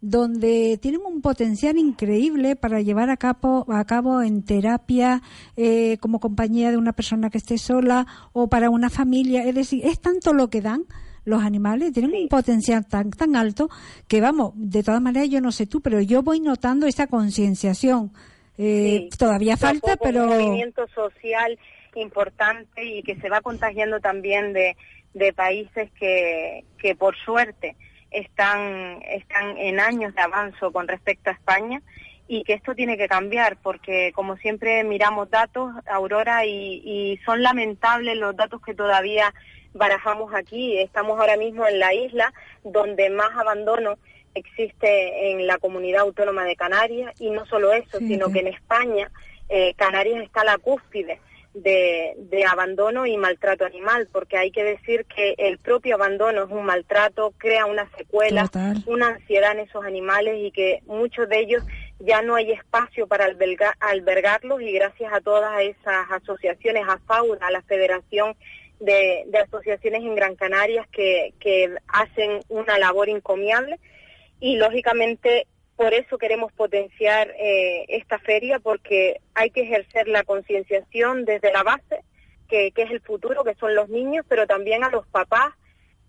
donde tienen un potencial increíble para llevar a cabo, a cabo en terapia eh, como compañía de una persona que esté sola o para una familia. Es decir, es tanto lo que dan los animales, tienen un potencial tan, tan alto que vamos, de todas maneras yo no sé tú, pero yo voy notando esa concienciación. Eh, Todavía falta, pero... Un movimiento social importante y que se va contagiando también de, de países que, que por suerte están, están en años de avance con respecto a España y que esto tiene que cambiar porque como siempre miramos datos, Aurora, y, y son lamentables los datos que todavía barajamos aquí. Estamos ahora mismo en la isla donde más abandono existe en la comunidad autónoma de Canarias y no solo eso, Sí, sino sí. que en España eh, Canarias está a la cúspide de, de abandono y maltrato animal, porque hay que decir que el propio abandono es un maltrato, crea una secuela, Total. una ansiedad en esos animales y que muchos de ellos ya no hay espacio para alberga- albergarlos y gracias a todas esas asociaciones, a FAUDA, a la Federación de, de Asociaciones en Gran Canarias que, que hacen una labor encomiable y lógicamente por eso queremos potenciar eh, esta feria porque hay que ejercer la concienciación desde la base que, que es el futuro que son los niños pero también a los papás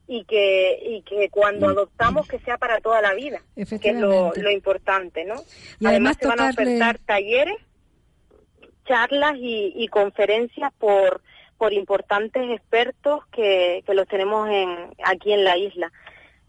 y que y que cuando adoptamos que sea para toda la vida que es lo, lo importante no Y además se van a ofertar talleres charlas y, y conferencias por por importantes expertos que, que los tenemos en aquí en la isla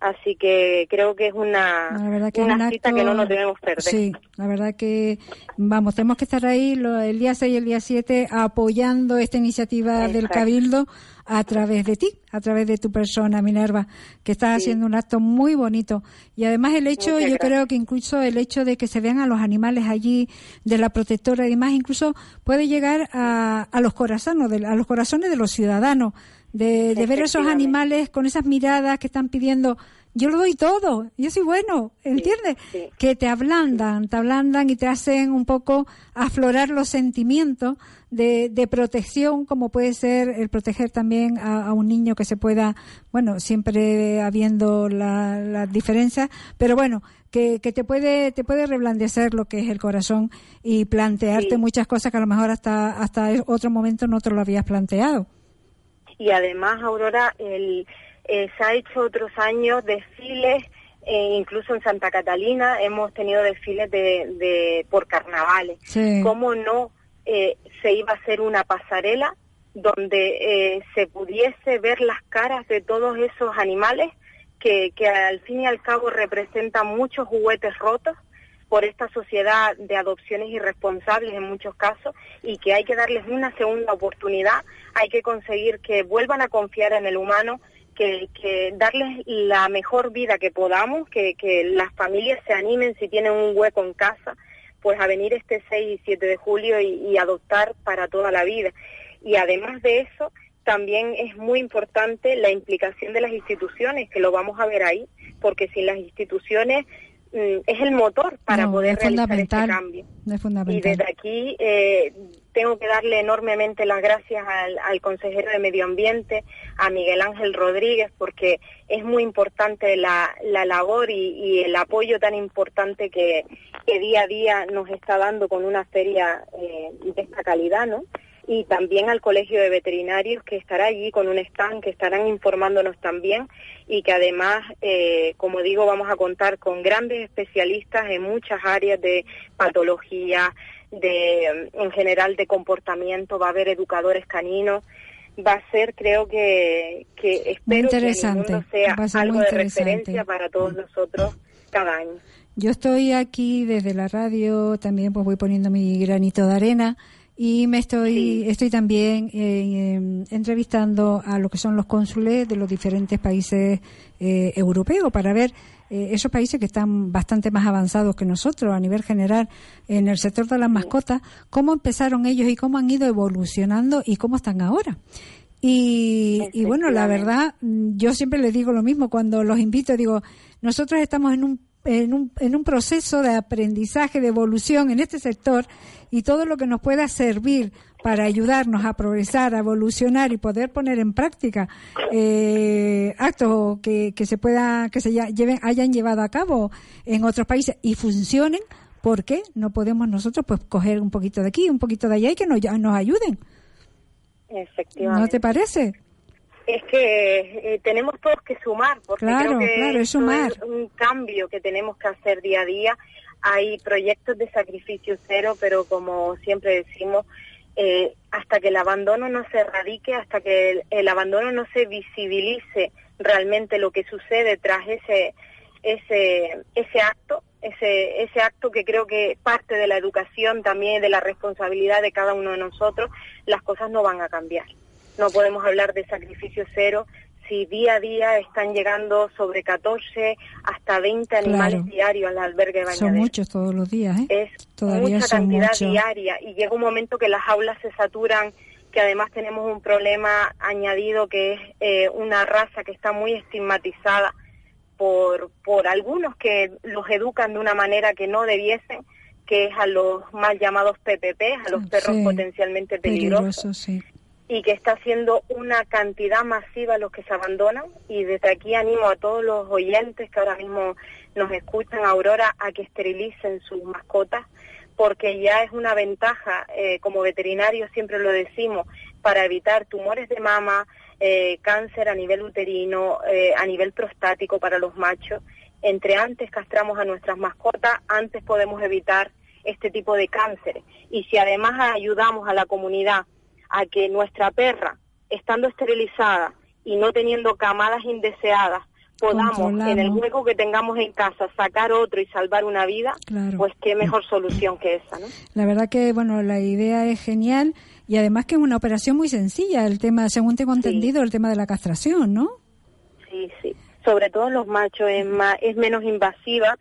así que creo que es una que es una cita acto- que no nos debemos perder Sí, la verdad que, vamos, tenemos que estar ahí lo- el día 6 y el día 7 apoyando esta iniciativa del. Cabildo a través de ti, a través de tu persona, Minerva, que estás haciendo un acto muy bonito. Y además el hecho, Muchas yo gracias. creo que incluso el hecho de que se vean a los animales allí, de la protectora y demás, incluso puede llegar a, a los corazones, de, a los corazones de los ciudadanos, de, de ver esos animales con esas miradas que están pidiendo, yo lo doy todo, yo soy bueno, ¿entiendes? sí. Que te ablandan, te ablandan y te hacen un poco aflorar los sentimientos de, de protección, como puede ser el proteger también a, a un niño que se pueda, bueno, siempre habiendo la- diferencias, pero bueno, que, que te puede te puede reblandecer lo que es el corazón y plantearte Sí. muchas cosas que a lo mejor hasta hasta otro momento no te lo habías planteado. Y además Aurora el, eh, se ha hecho otros años desfiles eh, incluso en Santa Catalina hemos tenido desfiles de, de por carnavales Sí. cómo no eh, se iba a hacer una pasarela donde se pudiese ver las caras de todos esos animales que, que al fin y al cabo representan muchos juguetes rotos por esta sociedad de adopciones irresponsables en muchos casos y que hay que darles una segunda oportunidad, hay que conseguir que vuelvan a confiar en el humano, que, darles la mejor vida que podamos, que, las familias se animen si tienen un hueco en casa, pues a venir este 6 y 7 de julio y, y adoptar para toda la vida. Y además de eso, también es muy importante la implicación de las instituciones, que lo vamos a ver ahí, porque sin las instituciones es el motor para No, poder realizar este cambio. Es Y desde aquí eh, tengo que darle enormemente las gracias al, al consejero de Medio Ambiente, a Miguel Ángel Rodríguez, porque es muy importante la, la labor y, y el apoyo tan importante que, que día a día nos está dando con una feria eh, de esta calidad, ¿no? Y también al Colegio de Veterinarios que estará allí con un stand, que estarán informándonos también y que además, eh, como digo, vamos a contar con grandes especialistas en muchas áreas de patología, de en general de comportamiento, va a haber educadores caninos, va a ser creo que, que espero que en el interesante, mundo sea algo de interesante. referencia para todos nosotros cada año. Yo estoy aquí desde la radio, también pues voy poniendo mi granito de arena y me estoy estoy también eh, em, entrevistando a lo que son los cónsules de los diferentes países eh, europeos para ver eh, esos países que están bastante más avanzados que nosotros a nivel general en el sector de las mascotas, cómo empezaron ellos y cómo han ido evolucionando y cómo están ahora. Y, y bueno, la verdad, mm, yo siempre les digo lo mismo cuando los invito, digo, nosotros estamos en un en un, en un proceso de aprendizaje, de evolución en este sector y todo lo que nos pueda servir para ayudarnos a progresar, a evolucionar y poder poner en práctica eh, actos que, que se pueda, que se lleven, hayan llevado a cabo en otros países y funcionen, ¿por qué no podemos nosotros pues coger un poquito de aquí, un poquito de allá y que nos, nos ayuden? Efectivamente. ¿No te parece? Es que eh, tenemos todos que sumar, porque claro, creo que claro, es, sumar. es un cambio que tenemos que hacer día a día. Hay proyectos de sacrificio cero, pero como siempre decimos, eh, hasta que el abandono no se erradique, hasta que el, el, abandono no se visibilice realmente lo que sucede tras ese ese ese acto, ese ese acto que creo que parte de la educación también de la responsabilidad de cada uno de nosotros, las cosas no van a cambiar. No podemos hablar de sacrificio cero si día a día están llegando sobre 14 hasta 20 animales Claro. diarios al albergue de Son muchos todos los días, ¿eh? Es Todavía mucha cantidad diaria y llega un momento que las aulas se saturan, que además tenemos un problema añadido que es eh, una raza que está muy estigmatizada por, por algunos que los educan de una manera que no debiesen, que es a los mal llamados PPP, a los perros Sí, potencialmente peligrosos Peligroso, sí. Y que está siendo una cantidad masiva los que se abandonan. Y desde aquí animo a todos los oyentes que ahora mismo nos escuchan Aurora a que esterilicen sus mascotas porque ya es una ventaja eh, como veterinarios siempre lo decimos para evitar tumores de mama eh, cáncer a nivel uterino eh, a nivel prostático para los machos. Entre antes castramos a nuestras mascotas antes podemos evitar este tipo de cánceres. Y si además ayudamos a la comunidad a que nuestra perra, estando esterilizada y no teniendo camadas indeseadas, podamos en el hueco que tengamos en casa sacar otro y salvar una vida, Claro. pues qué mejor solución que esa, ¿no? La verdad que, bueno, la idea es genial y además que es una operación muy sencilla, el tema, según tengo entendido, el tema de la castración, ¿no? Sí, sí. Sobre todo en los machos es más, es menos invasiva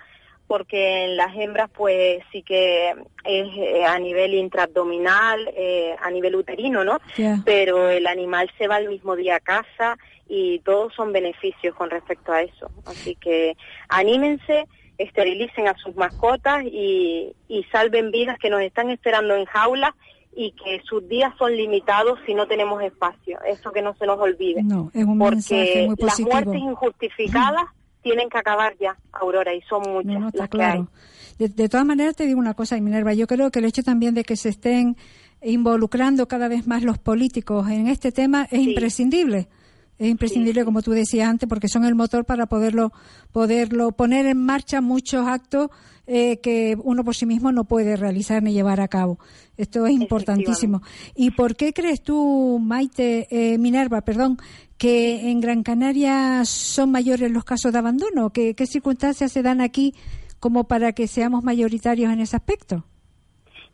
porque en las hembras pues sí que es eh, a nivel intraabdominal, eh, a nivel uterino, ¿no? Pero el animal se va el mismo día a casa y todos son beneficios con respecto a eso. Así que anímense, esterilicen a sus mascotas y, y salven vidas que nos están esperando en jaulas y que sus días son limitados si no tenemos espacio. Eso que no se nos olvide. No, es un mensaje porque muy las positivo. muertes injustificadas tienen que acabar ya, Aurora, y son muchas No, no, está las que hay. claro. De, de todas maneras, te digo una cosa, Minerva, yo creo que el hecho también de que se estén involucrando cada vez más los políticos en este tema es imprescindible. Es imprescindible, como tú decías antes, porque son el motor para poderlo, poderlo poner en marcha muchos actos eh, que uno por sí mismo no puede realizar ni llevar a cabo. Esto es importantísimo. ¿Y por qué crees tú, Maite, eh, Minerva, perdón, que en Gran Canaria son mayores los casos de abandono? ¿Qué, qué circunstancias se dan aquí como para que seamos mayoritarios en ese aspecto?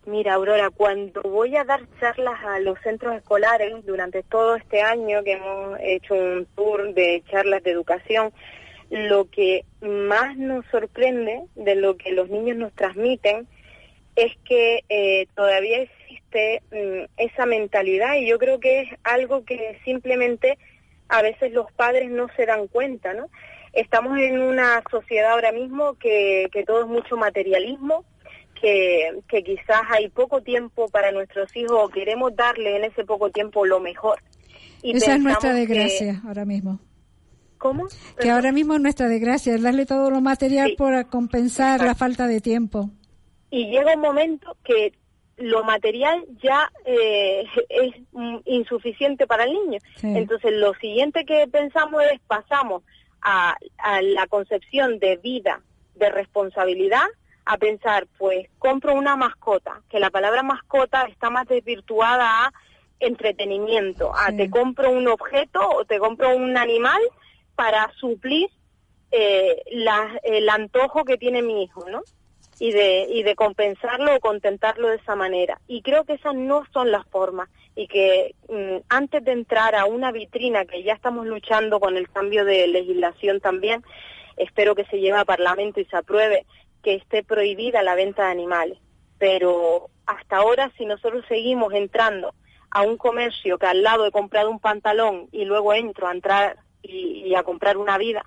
Mira, Aurora, cuando voy a dar charlas a los centros escolares durante todo este año que hemos hecho un tour de charlas de educación, lo que más nos sorprende de lo que los niños nos transmiten es que eh, todavía existe mm, esa mentalidad y yo creo que es algo que simplemente a veces los padres no se dan cuenta, ¿no? Estamos en una sociedad ahora mismo que, que todo es mucho materialismo, que, que quizás hay poco tiempo para nuestros hijos o queremos darle en ese poco tiempo lo mejor. Y Esa es nuestra que- desgracia ahora mismo. ¿Cómo? Que ahora mismo es nuestra desgracia, es darle todo lo material para compensar la falta de tiempo. y llega un momento que lo material ya eh, es mm, insuficiente para el niño. Sí. Entonces, lo siguiente que pensamos es pasamos a, a la concepción de vida, de responsabilidad, a pensar, pues compro una mascota, que la palabra mascota está más desvirtuada a entretenimiento, a te compro un objeto o te compro un animal para suplir eh, el antojo que tiene mi hijo, ¿no? Y de, y de compensarlo o contentarlo de esa manera. Y creo que esas no son las formas. Y que mm, antes de entrar a una vitrina, que ya estamos luchando con el cambio de legislación también, espero que se lleve a Parlamento y se apruebe que esté prohibida la venta de animales. Pero hasta ahora, si nosotros seguimos entrando a un comercio que al lado he comprado un pantalón y luego entro a entrar y, y a comprar una vida,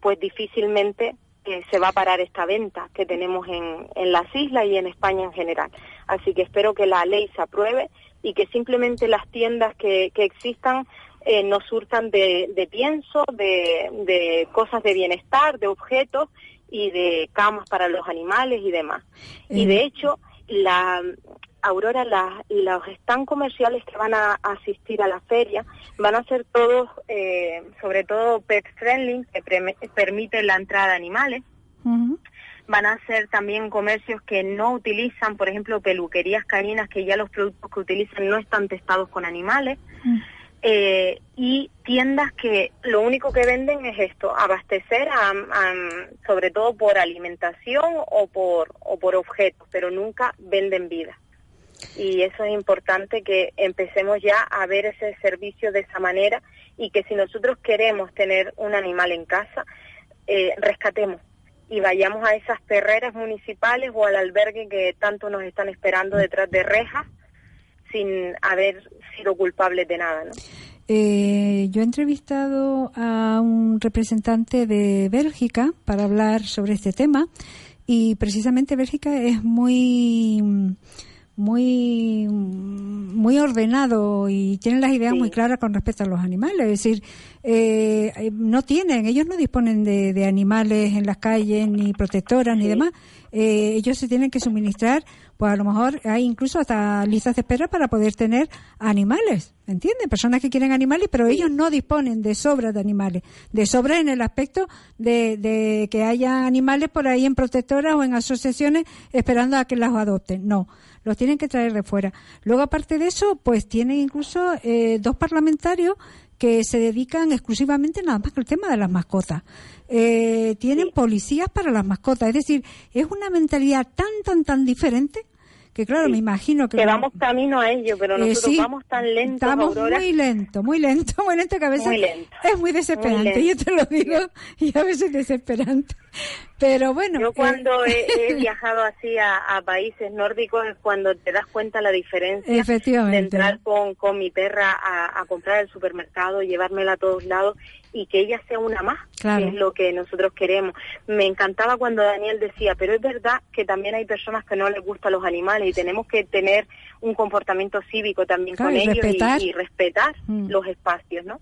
pues difícilmente eh, se va a parar esta venta que tenemos en, en las islas y en España en general. Así que espero que la ley se apruebe y que simplemente las tiendas que, que existan eh, nos surtan de, de pienso, de, de cosas de bienestar, de objetos y de camas para los animales y demás. Y de hecho, la Aurora, la- los stand comerciales que van a asistir a la feria van a ser todos, eh, sobre todo pet friendly, que preme- permiten la entrada de animales. Van a ser también comercios que no utilizan, por ejemplo, peluquerías caninas, que ya los productos que utilizan no están testados con animales. Eh, y tiendas que lo único que venden es esto, abastecer a, a- sobre todo por alimentación o por, o por objetos, pero nunca venden vida. Y eso es importante que empecemos ya a ver ese servicio de esa manera y que si nosotros queremos tener un animal en casa, eh, rescatemos y vayamos a esas perreras municipales o al albergue que tanto nos están esperando detrás de rejas sin haber sido culpables de nada, ¿no? Eh, yo he entrevistado a un representante de Bélgica para hablar sobre este tema y precisamente Bélgica es muy muy muy ordenado y tienen las ideas muy claras con respecto a los animales. Es decir eh, eh, no tienen ellos no disponen de, de animales en las calles ni protectoras ni demás Eh, ellos se tienen que suministrar pues a lo mejor hay incluso hasta listas de espera para poder tener animales ¿entienden? personas que quieren animales pero ellos no disponen de sobra de animales de sobra en el aspecto de, de que haya animales por ahí en protectoras o en asociaciones esperando a que las adopten no los tienen que traer de fuera. Luego, aparte de eso, pues tienen incluso eh, dos parlamentarios que se dedican exclusivamente nada más que al tema de las mascotas. Eh, tienen policías para las mascotas, es decir, es una mentalidad tan, tan, tan diferente que claro, me imagino que... Que vamos camino a ello, pero Eh, nosotros sí, vamos tan lentos, Estamos Aurora. muy lento, muy lento, muy lento que a veces Muy lento. es muy desesperante, Muy yo te lo digo, y a veces desesperante. Pero bueno... Yo eh, cuando he, he viajado así a, a países nórdicos es cuando te das cuenta la diferencia Efectivamente. de entrar con, con mi perra a, a comprar al supermercado, llevármela a todos lados y que ella sea una más, Claro. que es lo que nosotros queremos. Me encantaba cuando Daniel decía, pero es verdad que también hay personas que no les gustan los animales y tenemos que tener un comportamiento cívico también Claro, con y ellos y- respetar. y respetar Mm. los espacios, ¿no?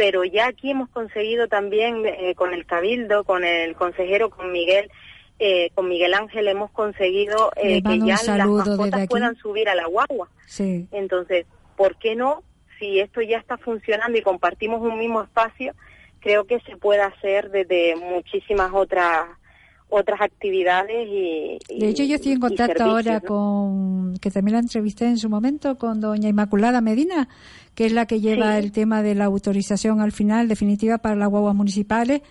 Pero ya aquí hemos conseguido también eh, con el cabildo, con el consejero, con Miguel, eh, con Miguel Ángel hemos conseguido eh, que ya las mascotas puedan subir a la guagua. Sí. Entonces, ¿por qué no? Si esto ya está funcionando y compartimos un mismo espacio, creo que se puede hacer desde muchísimas otras otras actividades y, y- De hecho, yo estoy en contacto ahora ¿no? con, que también la entrevisté en su momento, con doña Inmaculada Medina, que es la que lleva Sí. el tema de la autorización al final definitiva para las guaguas municipales,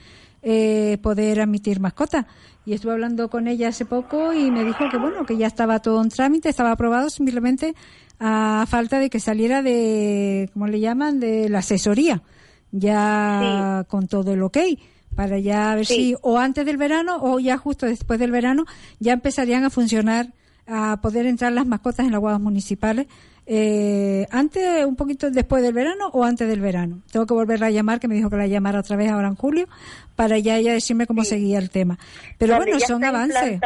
eh, poder admitir mascotas. Y estuve hablando con ella hace poco y me dijo que bueno, que ya estaba todo en trámite, estaba aprobado simplemente a falta de que saliera de, ¿cómo le llaman?, de la asesoría, ya con todo el ok para ya ver Sí. si o antes del verano o ya justo después del verano ya empezarían a funcionar a poder entrar las mascotas en las guaguas municipales eh, antes un poquito después del verano o antes del verano tengo que volverla a llamar que me dijo que la llamara otra vez ahora en julio para ya ella decirme cómo seguía el tema pero Donde bueno son avances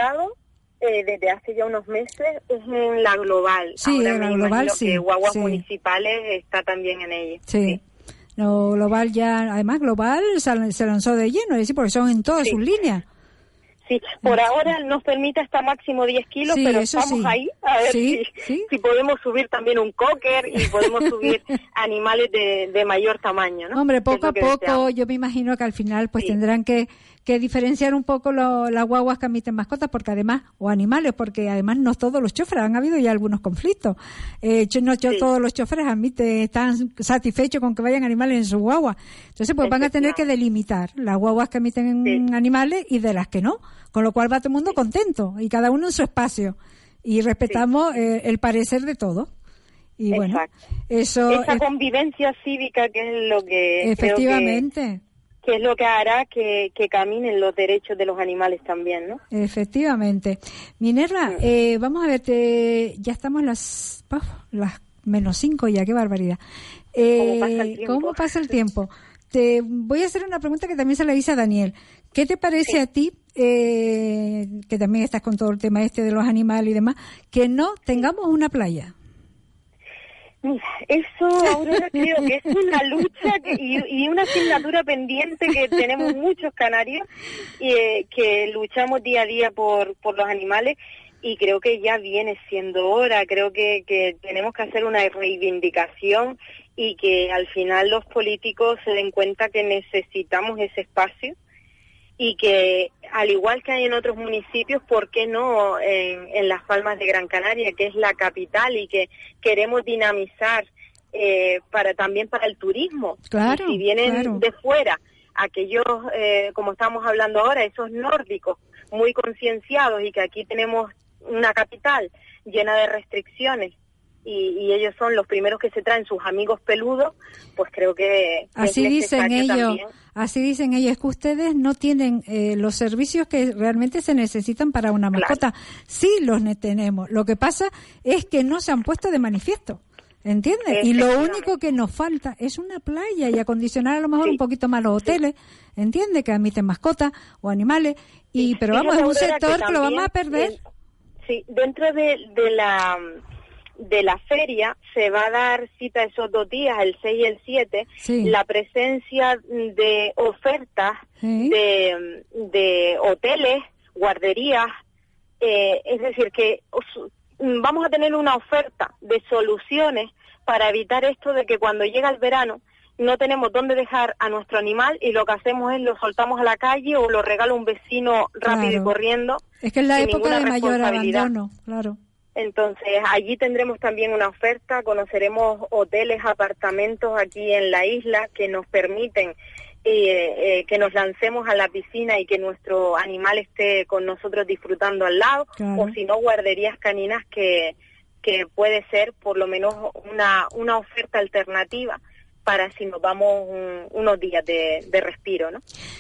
eh, desde hace ya unos meses es en la global. Sí, Ahora en la global, sí, Guaguas sí. Municipales está también en ella. sí. No, global ya, además global se lanzó de lleno, es decir, porque son en todas sus líneas. Sí, por ahora nos permite hasta máximo 10 kilos, Sí, pero eso estamos sí. ahí a ver Sí, si, si podemos subir también un cocker y podemos subir animales de, de mayor tamaño, ¿no? Hombre, poco a poco deseamos. yo me imagino que al final pues tendrán que, que diferenciar un poco lo- las guaguas que admiten mascotas porque además, o animales, porque además no todos los choferes, han habido ya algunos conflictos. Eh, no todos los choferes admiten, están satisfechos con que vayan animales en su guagua. Entonces pues van a tener que delimitar las guaguas que emiten animales y de las que no. Con lo cual va todo el mundo contento y cada uno en su espacio. Y respetamos eh, el parecer de todos. Y bueno, eso Esa es- convivencia cívica que es lo que creo que- efectivamente. Que es lo que hará que, que caminen los derechos de los animales también, ¿no? Efectivamente. Minerva, eh, vamos a ver, te- ya estamos las, las menos cinco ya, qué barbaridad. Eh, ¿Cómo pasa el tiempo? ¿Cómo pasa el tiempo? Te voy a hacer una pregunta que también se la hice a Daniel. ¿Qué te parece a ti, eh, que también estás con todo el tema este de los animales y demás, que no tengamos una playa? Eso Aurora creo que es una lucha y, y una asignatura pendiente que tenemos muchos canarios y, eh, que luchamos día a día por, por los animales y creo que ya viene siendo hora, creo que, que tenemos que hacer una reivindicación y que al final los políticos se den cuenta que necesitamos ese espacio y que al igual que hay en otros municipios, ¿por qué no en, en Las Palmas de Gran Canaria, que es la capital y que queremos dinamizar eh, para también para el turismo? Claro, Y si vienen claro. de fuera, aquellos, eh, como estamos hablando ahora, esos nórdicos muy concienciados y que aquí tenemos una capital llena de restricciones y, y ellos son los primeros que se traen sus amigos peludos, pues creo que, Así dicen ellos, también. así dicen ellos, es que ustedes no tienen eh, los servicios que realmente se necesitan para una mascota. Sí los ne- tenemos. Lo que pasa es que no se han puesto de manifiesto. ¿Entiendes? Y lo único que nos falta es una playa y acondicionar a lo mejor un poquito más los hoteles, ¿entiendes? Que admiten mascotas o animales. Y pero vamos, es un sector que, lo vamos a perder. sí, dentro de, de la de la feria se va a dar cita esos dos días, el 6 y el 7, Sí. la presencia de ofertas Sí. de, de hoteles, guarderías, eh, es decir, que mm, vamos a tener una oferta de soluciones para evitar esto de que cuando llega el verano no tenemos dónde dejar a nuestro animal y lo que hacemos es lo soltamos a la calle o lo regala un vecino rápido Claro. y corriendo. Es que es la época de mayor abandono, claro. Entonces, allí tendremos también una oferta, conoceremos hoteles, apartamentos aquí en la isla que nos permiten eh, eh, que nos lancemos a la piscina y que nuestro animal esté con nosotros disfrutando al lado, Claro. o si no, guarderías caninas que, que puede ser por lo menos una, una oferta alternativa para si nos vamos un- unos días de, de respiro, ¿no?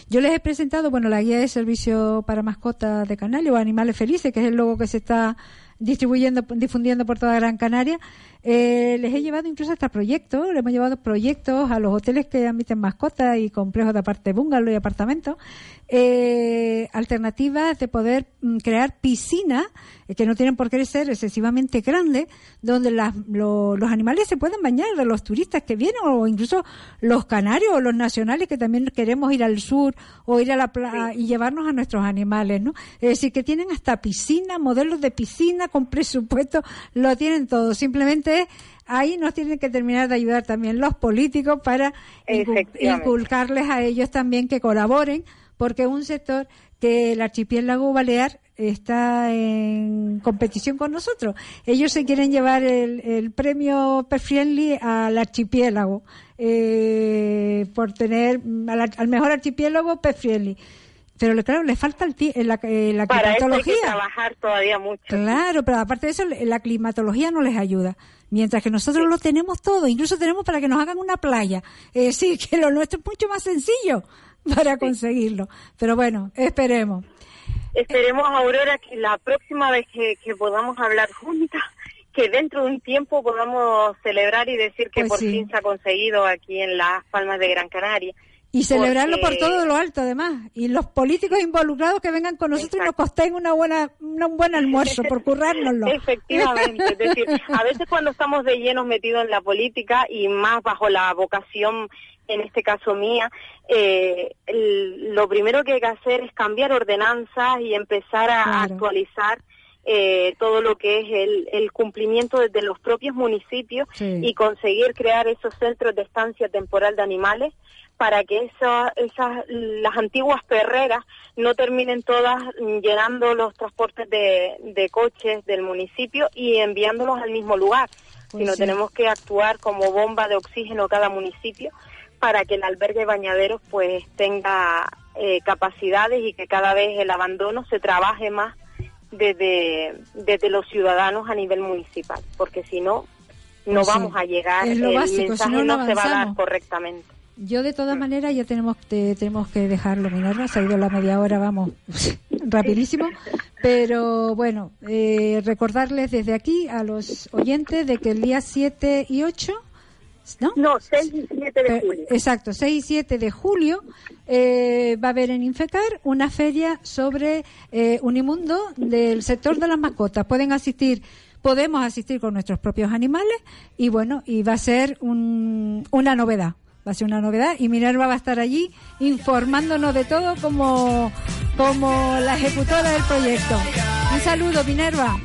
Yo les he presentado, bueno, la guía de servicio para mascotas de Canarias o Animales Felices, que es el logo que se está distribuyendo, difundiendo por toda Gran Canaria. Eh, les he llevado incluso hasta proyectos, le hemos llevado proyectos a los hoteles que admiten mascotas y complejos de aparte bungalow y apartamentos, eh, alternativas de poder mm, crear piscinas eh, que no tienen por qué ser excesivamente grandes, donde las- lo- los animales se pueden bañar, de los turistas que vienen o incluso los canarios o los nacionales que también queremos ir al sur o ir a la playa y llevarnos a nuestros animales, ¿no? Es decir, que tienen hasta piscina, modelos de piscina con presupuesto, lo tienen todo. Simplemente ahí nos tienen que terminar de ayudar también los políticos para inculcarles a ellos también que colaboren, porque es un sector que el archipiélago balear está en competición con nosotros. Ellos se quieren llevar el, el premio Pet Friendly al archipiélago eh, por tener al, al mejor archipiélago Pet Friendly. Pero claro, le falta el eh, la, eh, la Para eso hay que climatología. trabajar todavía mucho. Claro, pero aparte de eso, la climatología no les ayuda. Mientras que nosotros lo tenemos todo, incluso tenemos para que nos hagan una playa. Es decir, que lo nuestro es mucho más sencillo para conseguirlo. Pero bueno, esperemos. Esperemos, Aurora, que la próxima vez que, que podamos hablar juntas, que dentro de un tiempo podamos celebrar y decir que Pues por sí. fin se ha conseguido aquí en Las Palmas de Gran Canaria. Y celebrarlo por todo lo alto, además. Y los políticos involucrados que vengan con nosotros y nos costen una buena, una- un buen almuerzo por currárnoslo. Efectivamente, es decir, a veces cuando estamos de llenos metidos en la política y más bajo la vocación, en este caso mía, eh, el- lo primero que hay que hacer es cambiar ordenanzas y empezar a Claro. actualizar eh, todo lo que es el, el cumplimiento desde los propios municipios Sí. y conseguir crear esos centros de estancia temporal de animales para que esa- esas las antiguas perreras no terminen todas llenando los transportes de, de coches del municipio y enviándolos al mismo lugar, Pues sino sí. tenemos que actuar como bomba de oxígeno cada municipio para que el albergue bañaderos pues tenga eh, capacidades y que cada vez el abandono se trabaje más desde, desde los ciudadanos a nivel municipal, porque si no, no Pues sí. vamos a llegar, Es lo el básico, si mensaje no, no, no se va a dar correctamente. Yo de todas maneras ya tenemos te- tenemos que dejarlo, Minerva, se ha ido la media hora, vamos, rapidísimo, pero bueno, eh, recordarles desde aquí a los oyentes de que el día 7 y 8, ¿no? No, 6 y 7 de Eh, julio. Exacto, 6 y 7 de julio eh, va a haber en Infecar una feria sobre eh, Unimundo del sector de las mascotas. Pueden asistir, podemos asistir con nuestros propios animales y bueno, y va a ser un- una novedad. Va a ser una novedad y Minerva va a estar allí informándonos de todo como, como la ejecutora del proyecto. Un saludo, Minerva.